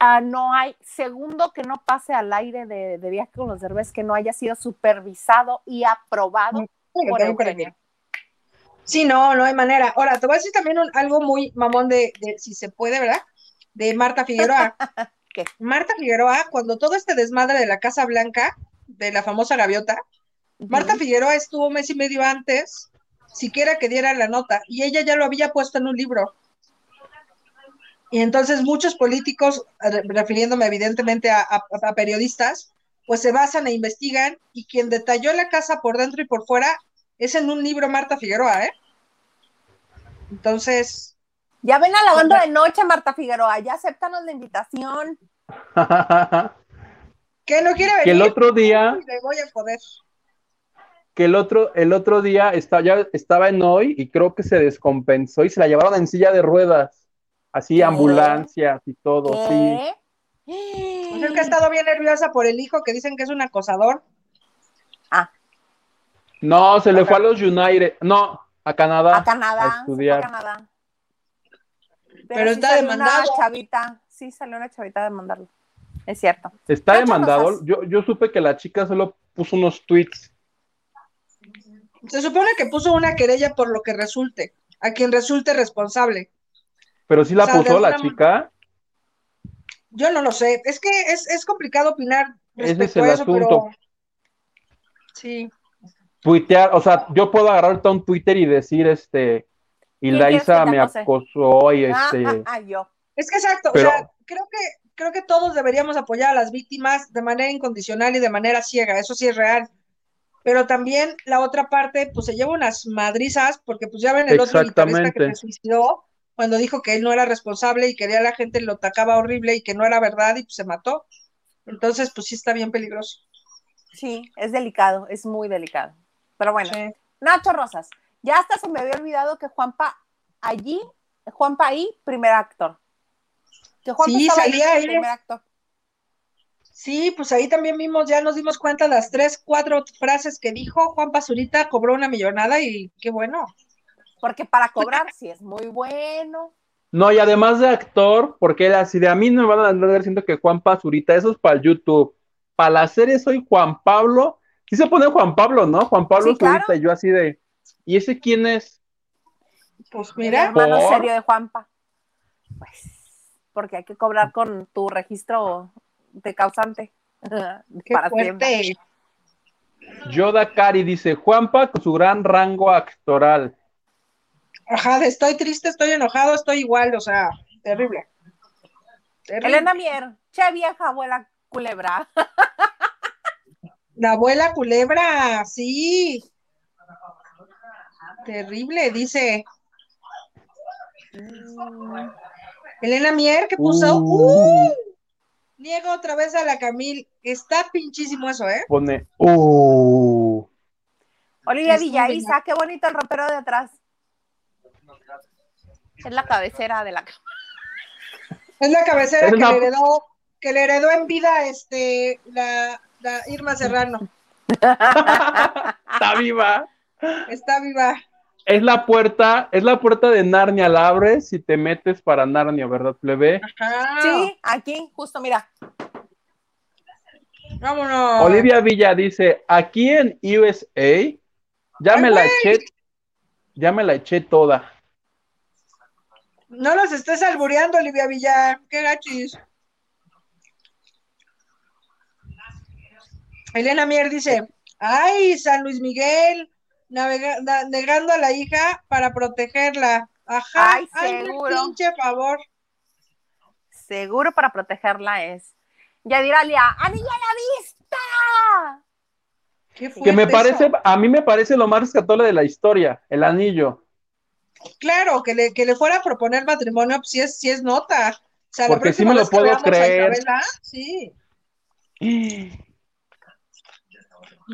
ah, no hay segundo que no pase al aire de, de viaje con los derbés que no haya sido supervisado y aprobado Sí, por que Eugenio. Sí, no, no hay manera. Ahora, te voy a decir también un- algo muy mamón de, de, si se puede, ¿verdad? De Marta Figueroa. [LAUGHS] ¿Qué? Marta Figueroa, cuando todo este desmadre de la Casa Blanca, de la famosa gaviota, Marta Figueroa estuvo mes y medio antes, siquiera que diera la nota, y ella ya lo había puesto en un libro. Y entonces muchos políticos, re- refiriéndome evidentemente a, a- a periodistas, pues se basan e investigan, y quien detalló la casa por dentro y por fuera es en un libro Marta Figueroa, ¿eh? Entonces, Ya ven a la banda de noche, Marta Figueroa, ya acéptanos la invitación. [LAUGHS] ¿qué no quiere venir? que el otro día, Le voy a poder. que el otro, el otro día está, ya estaba en hoy y creo que se descompensó y se la llevaron en silla de ruedas. así ¿Qué? ambulancias y todo, sí. ¿Qué? Pues es que he estado bien nerviosa por el hijo que dicen que es un acosador. No, se le fue a los United, no, a Canadá. A Canadá. a estudiar. a Canadá. Pero sí está demandado. Una chavita, sí, salió una chavita a demandarlo. Es cierto. Está demandado. Yo, yo supe que la chica solo puso unos tweets. Se supone que puso una querella por lo que resulte, a quien resulte responsable. Pero sí la O sea, de puso la chica. Yo no lo sé, es que es, es complicado opinar Ese respecto es el a eso, asunto. pero sí. Tuitear, o sea, yo puedo agarrar ahorita un Twitter y decir, este, Hilda Isa me acosó y este, [LAUGHS] Ah, yo. Es que exacto, Pero- o sea, creo que, creo que todos deberíamos apoyar a las víctimas de manera incondicional y de manera ciega, eso sí es real. Pero también la otra parte, pues se lleva unas madrizas, porque pues ya ven el otro guitarrista que se suicidó cuando dijo que él no era responsable y quería a la gente lo atacaba horrible y que no era verdad y pues se mató. Entonces, pues sí está bien peligroso. Sí, es delicado, es muy delicado. Pero bueno, Sí. Nacho Rosas, ya hasta se me había olvidado que Juanpa allí, Juanpa ahí, primer actor. Que Juanpa Sí, estaba ahí, salía ahí. primer actor. Sí, pues ahí también vimos, ya nos dimos cuenta las tres, cuatro frases que dijo Juan Pazurita, cobró una millonada y qué bueno. Porque para cobrar sí es muy bueno. no, y además de actor, porque él así de a mí no me van a andar diciendo que Juan Pazurita, eso es para el YouTube. Para la serie soy Juan Pablo. Sí se pone Juan Pablo, ¿no? Juan Pablo Sí, claro. Zurita, y yo así de, ¿y ese quién es? Pues El mira, hermano ¿Por? serio de Juanpa. Pues, porque hay que cobrar con tu registro de causante. [LAUGHS] qué para fuerte. Yoda Cari dice, Juanpa con su gran rango actoral. Ajá, estoy triste, estoy enojado, estoy igual, o sea, terrible. Terrible. Elena Mier, che vieja abuela culebra. [LAUGHS] La abuela culebra, sí. Terrible, dice. Elena Mier, ¿qué puso? Uh. ¡Uh! Niego otra vez a la Camil. Está pinchísimo eso, ¿eh? Pone, uh. Olivia Villaiza, qué bonito el ropero de atrás. Es la cabecera de la cama. Es la cabecera Es que le heredó, que le heredó en vida este la, la Irma Serrano. [LAUGHS] Está viva. Está viva. Es la puerta, es la puerta de Narnia, la abres y te metes para Narnia, ¿verdad, plebe? Ajá. Sí, aquí, justo, mira. Vámonos. Olivia Villa dice, aquí en USA, ya Ay, me la eché, ya me la eché toda. No los estés albureando, Olivia Villa. Qué gachis. Elena Mier dice, ay, San Luis Miguel, navega- na- negando a la hija para protegerla. Ajá, Ay, seguro. pinche favor. Seguro para protegerla es. Yadiralia, ¡anillo a la vista! Qué Que me parece, eso. a mí me parece lo más rescatable de la historia, el anillo. Claro, que le, que le fuera a proponer matrimonio, pues sí es, sí es nota. O sea, Porque sí me lo puedo creer. Isabela, sí, [GASPS] [LAUGHS]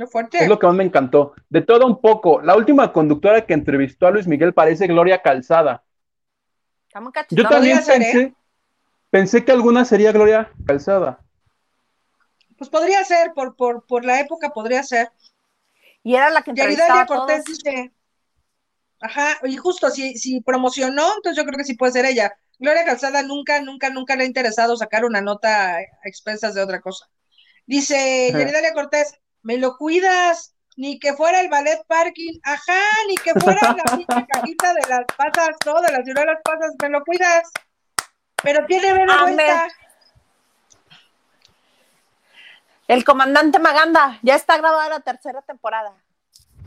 fuerte. Es lo que más me encantó. De todo un poco, la última conductora que entrevistó a Luis Miguel parece Gloria Calzada. Yo también ser, pensé, pensé que alguna sería Gloria Calzada. Pues podría ser, por, por, por la época podría ser. Y era la que entrevistaba Yaridalia a todos. Cortés dice, ajá, y justo si, si promocionó, entonces yo creo que sí puede ser ella. Gloria Calzada nunca, nunca, nunca le ha interesado sacar una nota a expensas de otra cosa. Dice Ajá. Yaridalia Cortés, me lo cuidas, ni que fuera el ballet parking, ajá, ni que fuera la [LAUGHS] pinche cajita de las pasas, no, de las ciruelas pasas, me lo cuidas. Pero tiene ver de vuelta. El comandante Maganda, ya está grabada la tercera temporada.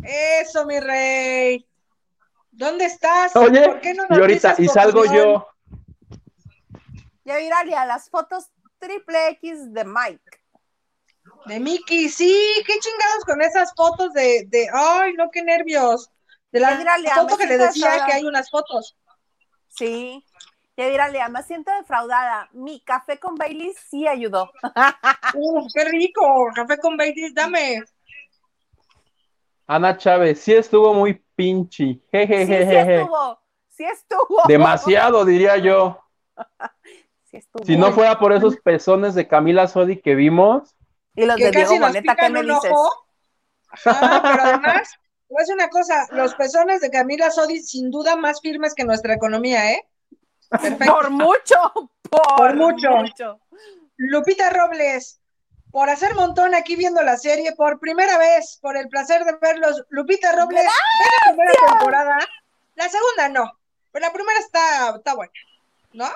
Eso, mi rey. ¿Dónde estás? Oye, ¿Por qué no nos y ahorita, y salgo yo. Yadiralia, las fotos triple X de Mike. De Mickey, sí, qué chingados con esas fotos de, de, ay, no, qué nervios. De la foto que le decía defraudada. que hay unas fotos. Sí. Yadiralia, me siento defraudada. Mi café con Bailey sí ayudó. [LAUGHS] Qué rico, café con Baileys, dame. Ana Chávez, sí estuvo muy pinchi. Sí, sí estuvo. Sí estuvo. Demasiado, diría yo. [LAUGHS] Sí estuvo. Si no fuera por esos pezones de Camila Sodi que vimos, y los que de Diego casi nos Boneta, ¿qué pican me un dices? ojo. Ajá, pero además, te voy a una cosa, los pezones de Camila Sodi sin duda más firmes que nuestra economía, ¿eh? Perfecto. Por mucho, por, Por mucho. mucho. Lupita Robles, por hacer montón aquí viendo la serie, por primera vez, por el placer de verlos. Lupita Robles, ve la primera temporada. La segunda no, pero la primera está, está buena, ¿no?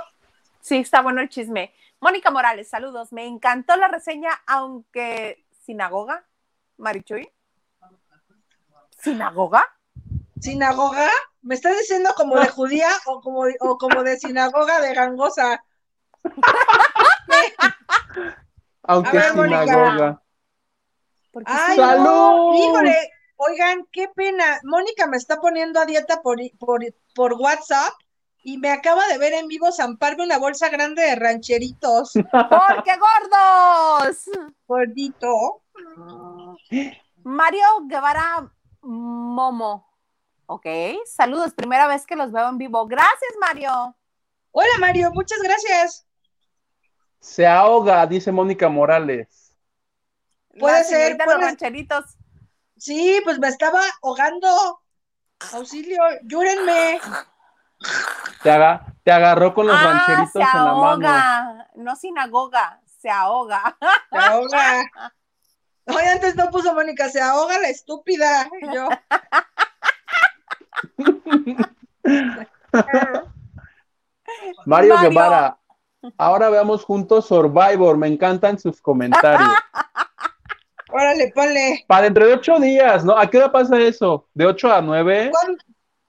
Sí, está bueno el chisme. Mónica Morales, saludos. Me encantó la reseña, aunque sinagoga, Marichuy. ¿Sinagoga? ¿Sinagoga? ¿Me estás diciendo como de judía o como, o como de sinagoga de gangosa? aunque ver, sinagoga. Ay, sí. ¡Salud! no, híjole, oigan, qué pena. Mónica me está poniendo a dieta por, por, por WhatsApp y me acaba de ver en vivo zamparme una bolsa grande de rancheritos. [LAUGHS] ¡Porque gordos! Gordito. Mario Guevara Momo. Ok, saludos, primera vez que los veo en vivo. Gracias, Mario. Hola Mario, muchas gracias. Se ahoga, dice Mónica Morales. Puede ser, puede los rancheritos. Sí, pues me estaba ahogando. Auxilio, llúrenme. Te, aga- te agarró con los ah, rancheritos se en la mano. ahoga. No sinagoga, se ahoga. Se ahoga. [LAUGHS] Hoy antes no puso Mónica, se ahoga la estúpida. Y yo, [LAUGHS] Mario, Mario. Guevara. Ahora veamos juntos Survivor. Me encantan sus comentarios. [LAUGHS] órale, ponle. Para dentro de ocho días, ¿no? ¿A qué hora pasa eso? ¿De ocho a nueve? ¿Cuándo,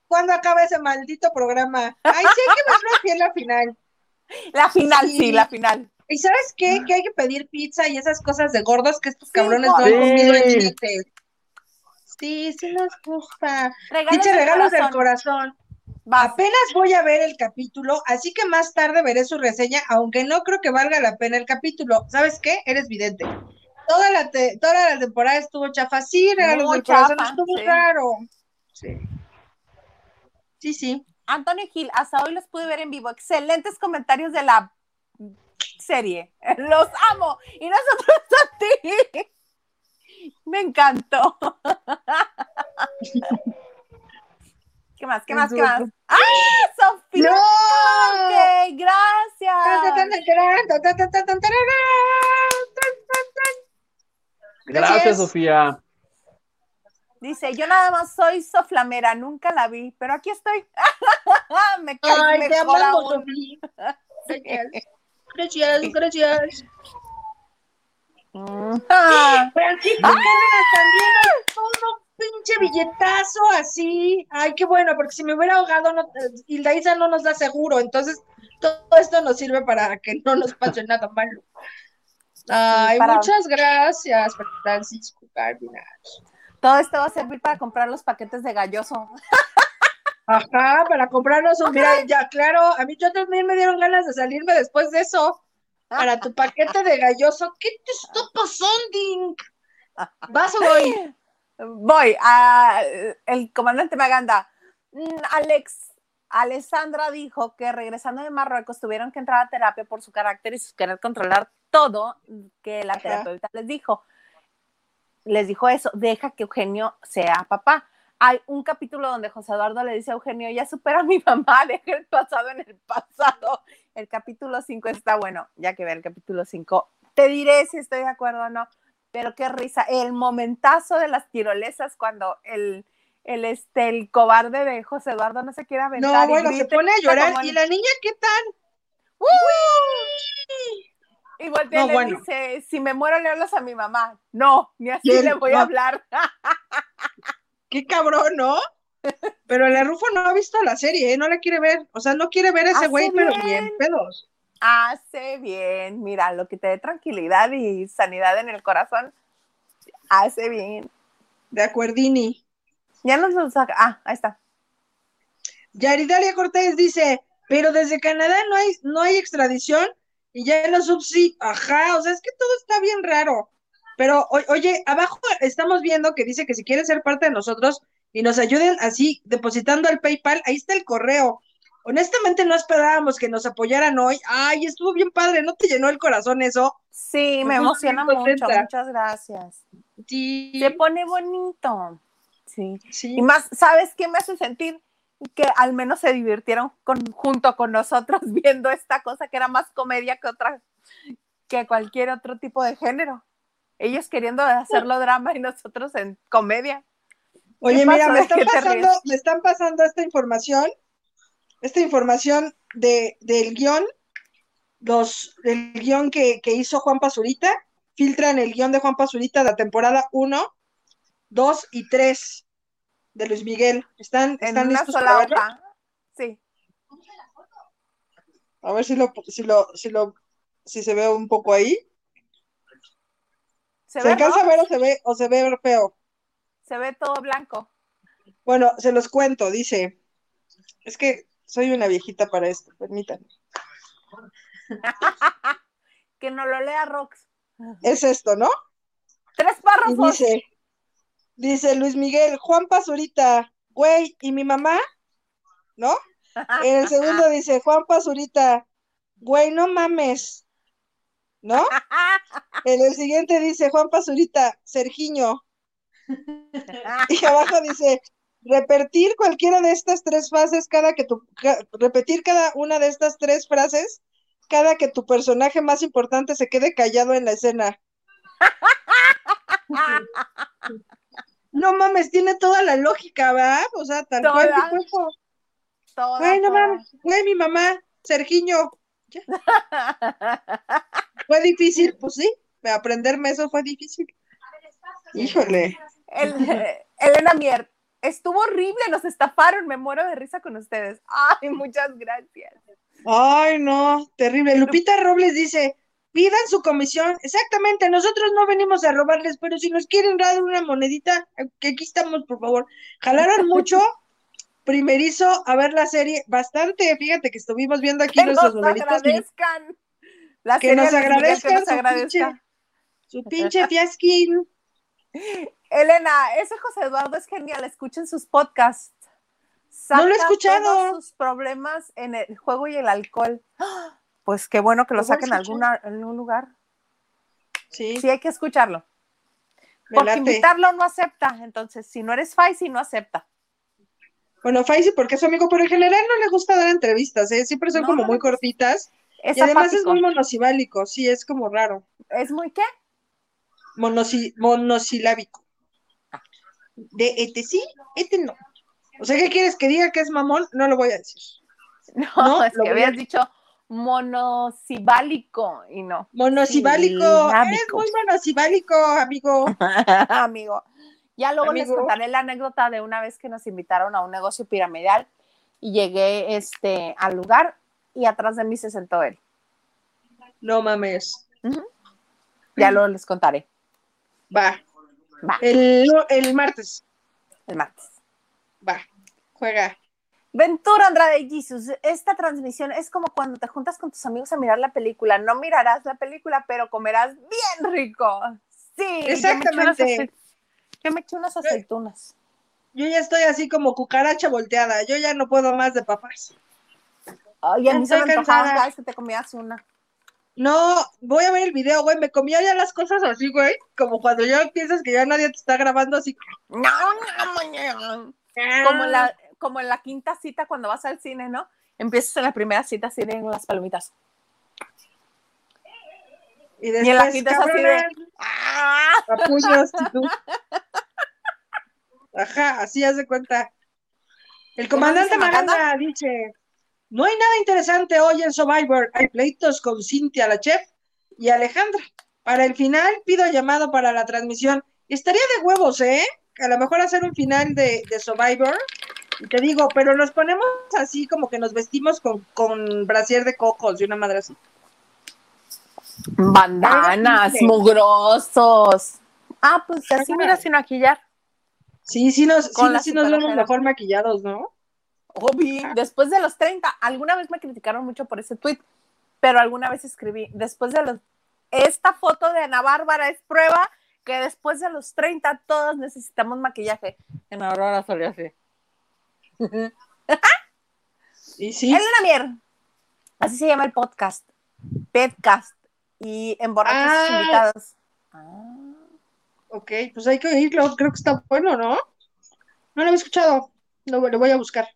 cuándo acaba ese maldito programa? Ay, sí, hay que verlo aquí en la final. [LAUGHS] La final, sí, Sí. la final. ¿Y sabes qué? Que hay que pedir pizza y esas cosas de gordos que estos Sí, cabrones no han comido en Sí. billetes. Sí, sí nos gusta. Regalos Dice del regalos del corazón. corazón. Vas. Apenas voy a ver el capítulo, así que más tarde veré su reseña, aunque no creo que valga la pena el capítulo. ¿Sabes qué? Eres vidente. Toda la, te- toda la temporada estuvo chafa. Sí, regalos Muy del corazón estuvo sí. raro. Sí. Sí, sí. Antonio Gil, hasta hoy los pude ver en vivo. Excelentes comentarios de la serie. Los amo. Y nosotros a ti. Me encantó. ¿Qué más? ¿Qué más? ¿Qué más? ¡Ah! ¡Sofía! ¡No! Gracias. Gracias, Sofía. Dice, yo nada más soy soflamera, nunca la vi, pero aquí estoy. [LAUGHS] Me cae Ay, mejor aún. [LAUGHS] Gracias. Gracias. Ah, Francisco Cárdenas también, todo pinche billetazo así. Ay, qué bueno, porque si me hubiera ahogado, no, eh, Hilda Isa no nos da seguro, entonces todo esto nos sirve para que no nos pase nada malo. Ay, para- muchas gracias, Francisco Cárdenas. Todo esto va a servir para comprar los paquetes de galloso. Ajá, para comprarnos un, mira, ya, claro, a mí yo también me dieron ganas de salirme después de eso. Para tu paquete de galloso, ¿qué te está pasando? ¿Vas o voy? Voy a el comandante Maganda. Mm, Alex, Alessandra dijo que regresando de Marruecos tuvieron que entrar a terapia por su carácter y su querer controlar todo que la Ajá. terapeuta les dijo. Les dijo eso, deja que Eugenio sea papá. Hay un capítulo donde José Eduardo le dice a Eugenio, ya supera a mi mamá, [LAUGHS] deja el pasado en el pasado. El capítulo 5 está bueno, ya que ve el capítulo 5. Te diré si estoy de acuerdo o no, pero qué risa. El momentazo de las tirolesas cuando el, el, este, el cobarde de José Eduardo no se quiere aventar. No, bueno, se pone a llorar. ¿Y la niña qué tal? Y voltea y le bueno. dice, si me muero le hablas a mi mamá. No, ni así le voy no. a hablar. [LAUGHS] Qué cabrón, ¿no? Pero la Rufo no ha visto la serie, ¿eh? No la quiere ver. O sea, no quiere ver a ese güey, pero bien. bien pedos. Hace bien, mira, lo que te dé tranquilidad y sanidad en el corazón, hace bien. De acuerdini. Ya nos lo saca. Ah, ahí está. Yaridalia Cortés dice, pero desde Canadá no hay, no hay extradición y ya en los subs sí. Ajá, o sea, es que todo está bien raro. Pero, o- oye, abajo estamos viendo que dice que si quieren ser parte de nosotros y nos ayuden así, depositando el PayPal, ahí está el correo. honestamente no esperábamos que nos apoyaran hoy. Ay, estuvo bien padre, ¿no te llenó el corazón eso? Sí, me emociona mucho. Muchas gracias. Sí. Se pone bonito. Sí. Sí. Y más, ¿sabes qué me hace sentir? Que al menos se divirtieron con, junto con nosotros [LAUGHS] viendo esta cosa que era más comedia que otra, que cualquier otro tipo de género. Ellos queriendo hacerlo [LAUGHS] drama y nosotros en comedia. Oye, ¿Qué mira, me ¿De están pasando, me están pasando esta información, esta información de, del guion, los, el guion que, que hizo Juan Pazurita, filtran el guion de Juan Pazurita de la temporada 1, 2 y 3 de Luis Miguel. ¿Están, En están una listos para sola hoja. Sí. A ver si lo, si lo, si lo, si se ve un poco ahí. ¿Se, ¿Se, ve, alcanza a ver o se ve, o se ve feo? Se ve todo blanco. Bueno, se los cuento, dice. Es que soy una viejita para esto, permítanme. [LAUGHS] que no lo lea Rox. Es esto, ¿no? Tres Y párrafos. dice, dice Luis Miguel, Juan Pazurita, güey, ¿y mi mamá? ¿No? En el segundo [LAUGHS] dice, Juan Pazurita, güey, no mames. ¿No? En el siguiente dice, Juan Pazurita, Sergiño. [LAUGHS] Y abajo dice, repetir cualquiera de estas tres frases cada que tu, ca- repetir cada una de estas tres frases cada que tu personaje más importante se quede callado en la escena. [LAUGHS] No mames, tiene toda la lógica, ¿verdad? O sea, tal cual Toda. eso. Toda, Güey, no toda. mames, güey, mi mamá, Sergiño. Ya. [LAUGHS] Fue difícil, pues sí, aprenderme eso fue difícil. Híjole. El- Elena Mier, estuvo horrible, nos estafaron, me muero de risa con ustedes. Ay, muchas gracias. Ay, no, terrible. Lupita Robles dice, pidan su comisión. Exactamente, nosotros no venimos a robarles, pero si nos quieren dar una monedita, que aquí estamos, por favor. Jalaron [LAUGHS] mucho, primerizo, a ver la serie, bastante, fíjate que estuvimos viendo aquí Que nuestros nos agradezcan. La Que nos agradezcan que nos su agradezca. pinche- Su pinche fiasquín. Elena, ese José Eduardo es genial, escuchen sus podcasts. No lo he escuchado. todos sus problemas en el juego y el alcohol. ¡Ah! Pues qué bueno que lo saquen alguna, en algún lugar. Sí, Sí, hay que escucharlo. Porque invitarlo no acepta. Entonces, si no eres Faisy, no acepta. Bueno, Faisy, porque es su amigo, pero en general no le gusta dar entrevistas, ¿eh? Siempre son No, como no muy cortitas. Es y además es muy monosibálico, sí, es como raro. ¿Es muy qué? Monosi- monosilábico. De este sí, este no. O sea, ¿qué quieres que diga que es mamón? No lo voy a decir. [LAUGHS] No, No, es que habías dicho monosibálico y no. Monosibálico, Silábico. es muy monosibálico, amigo. [LAUGHS] Amigo. Ya luego les contaré la anécdota de una vez que nos invitaron a un negocio piramidal y llegué este, al lugar y atrás de mí se sentó él. No mames. Ya luego les contaré Va. Va. El, el martes. el martes. Va. Juega. Ventura Andrade Jesus, esta transmisión es como cuando te juntas con tus amigos a mirar la película. No mirarás la película, pero comerás bien rico. Sí, Exactamente. Yo me eché unas aceitunas. Yo ya estoy así como cucaracha volteada. Yo ya no puedo más de papas. Ay, a mí se me antojaba cada vez que te comías una. No, voy a ver el video, güey. Me comía ya las cosas así, güey. Como cuando ya piensas que ya nadie te está grabando así. No, no, no. Como en la, como en la quinta cita cuando vas al cine, ¿no? Empiezas en la primera cita así de las palomitas. Y Y en la después, quinta es así de. ¡Ah! a puños y tú. Ajá, así haz de cuenta. El comandante? Maganda dice, no hay nada interesante hoy en Survivor. Hay pleitos con Cintia, la chef, y Alejandra. Para el final pido llamado para la transmisión. Estaría de huevos, ¿eh? A lo mejor hacer un final de, de Survivor. Y te digo, pero nos ponemos así como que nos vestimos con, con brasier de cocos y una madre así. Bandanas, mugrosos. Ah, pues así, mira, sin maquillar. Sí, sí nos, sí, Con la sí nos vemos mejor maquillados, ¿no? Obi, después de los 30, alguna vez me criticaron mucho por ese tweet, pero alguna vez escribí, después de los, esta foto de Ana Bárbara es prueba que después de los 30 todos necesitamos maquillaje. En Aurora salió así. Y [LAUGHS] sí, Elena Mier. Así se llama el podcast. Podcast. Y en borrachos Ah. invitados. Ah. ok, pues hay que oírlo, creo que está bueno, ¿no? No lo había escuchado, lo, lo voy a buscar.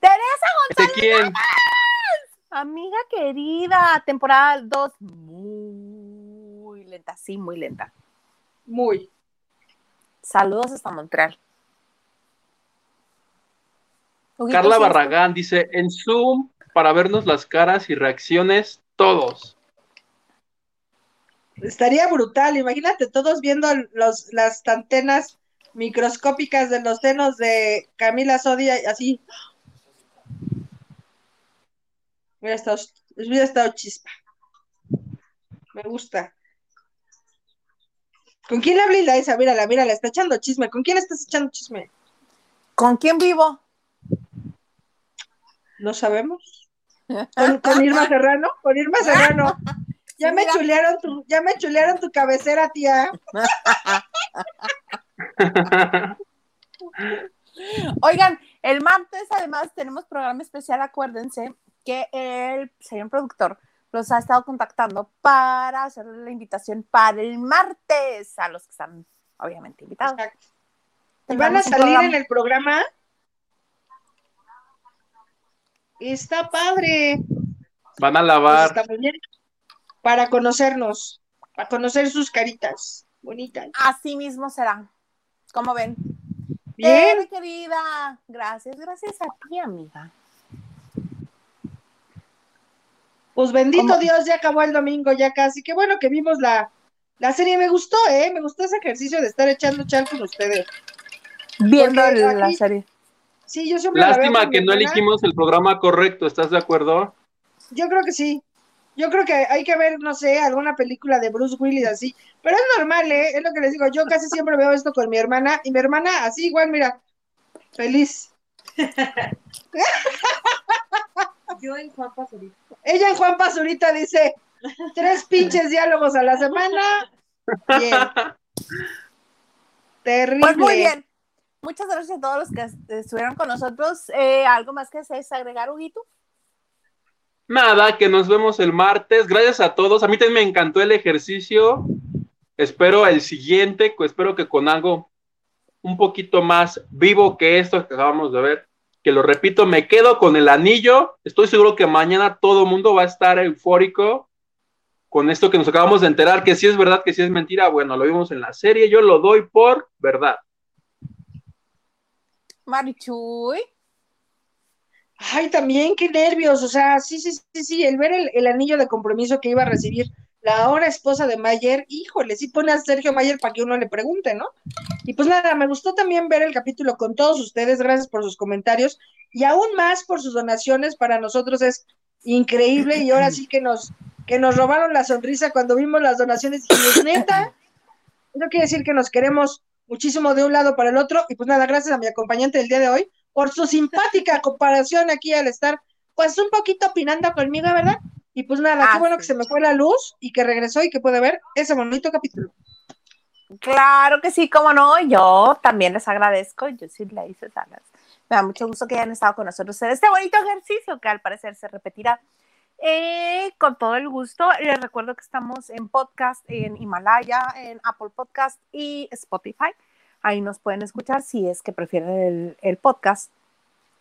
Teresa ¿De quién? Amiga querida, temporada 2, muy lenta, sí, muy lenta. Muy. Saludos hasta Montreal. Carla. Barragán dice, en Zoom, para vernos las caras y reacciones, todos. Estaría brutal, imagínate todos viendo los, las antenas microscópicas de los senos de Camila Sodia, así. Hubiera estado, hubiera estado chispa. Me gusta. ¿Con quién habla Ilaisa? Mírala, mírala, está echando chisme. ¿Con quién estás echando chisme? ¿Con quién vivo? No sabemos. [LAUGHS] ¿Con, con Irma Serrano? Con Irma Serrano. [LAUGHS] Ya me chulearon tu, ya me chulearon tu cabecera, tía. [LAUGHS] Oigan, el martes además tenemos programa especial, acuérdense que el señor productor los ha estado contactando para hacer la invitación para el martes a los que están obviamente invitados. Exacto. ¿Y van a salir programa. en el programa? Está padre. Van a Pues lavar. está muy bien. Para conocernos, para conocer sus caritas bonitas. Así mismo será. ¿Cómo ven? Bien, Tere, querida. Gracias, gracias a ti, amiga. pues bendito ¿Cómo? Dios, ya acabó el domingo, ya casi. Qué bueno que vimos la, la serie. Me gustó, ¿eh? Me gustó ese ejercicio de estar echando chal con ustedes. Viendo Porque la aquí- serie. Sí, yo siempre la veo Lástima que no elegimos el programa correcto, ¿estás de acuerdo? Yo creo que sí. Yo creo que hay que ver, no sé, alguna película de Bruce Willis así. Pero es normal, ¿eh? Es lo que les digo. Yo casi siempre veo esto con mi hermana. Y mi hermana, así igual, mira, feliz. [LAUGHS] Yo en Juan Pazurita. Ella en Juan Pazurita dice, tres pinches diálogos a la semana. [LAUGHS] Bien. Terrible. Pues muy bien. Muchas gracias a todos los que est- estuvieron con nosotros. Eh, ¿Algo más que desees agregar, Huguito? Nada, que nos vemos el martes. Gracias a todos. A mí también me encantó el ejercicio. Espero el siguiente, espero que con algo un poquito más vivo que esto que acabamos de ver. Que lo repito, me quedo con el anillo. Estoy seguro que mañana todo el mundo va a estar eufórico con esto que nos acabamos de enterar, que si es verdad, que si es mentira. Bueno, lo vimos en la serie. Yo lo doy por verdad. Marichuy. Ay, también, qué nervios. O sea, sí, sí, sí, sí. El ver el, el anillo de compromiso que iba a recibir la ahora esposa de Mayer, híjole, sí pone a Sergio Mayer para que uno le pregunte, ¿no? Y pues nada, me gustó también ver el capítulo con todos ustedes. Gracias por sus comentarios y aún más por sus donaciones. Para nosotros es increíble y ahora sí que nos, que nos robaron la sonrisa cuando vimos las donaciones. Y neta, eso quiere decir que nos queremos muchísimo de un lado para el otro. Y pues nada, gracias a mi acompañante del día de hoy por su simpática [LAUGHS] comparación aquí al estar, pues un poquito opinando conmigo, ¿verdad? Y pues nada, Ah, qué bueno sí. que se me fue la luz y que regresó y que puede ver ese bonito capítulo. Claro que sí, cómo no. Yo también les agradezco. Yo sí le hice salas. Me da mucho gusto que hayan estado con nosotros en este bonito ejercicio que al parecer se repetirá. Eh, con todo el gusto, les recuerdo que estamos en podcast, en Himalaya, en Apple Podcast y Spotify. Ahí nos pueden escuchar si es que prefieren el, el podcast.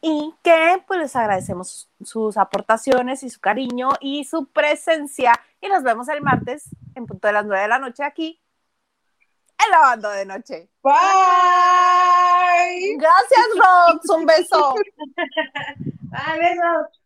Y que pues les agradecemos sus aportaciones y su cariño y su presencia. Y nos vemos el martes en punto de las 9 de la noche aquí en Lavando de Noche. Bye. Gracias, Rox. Un beso. [LAUGHS] Ay, besos.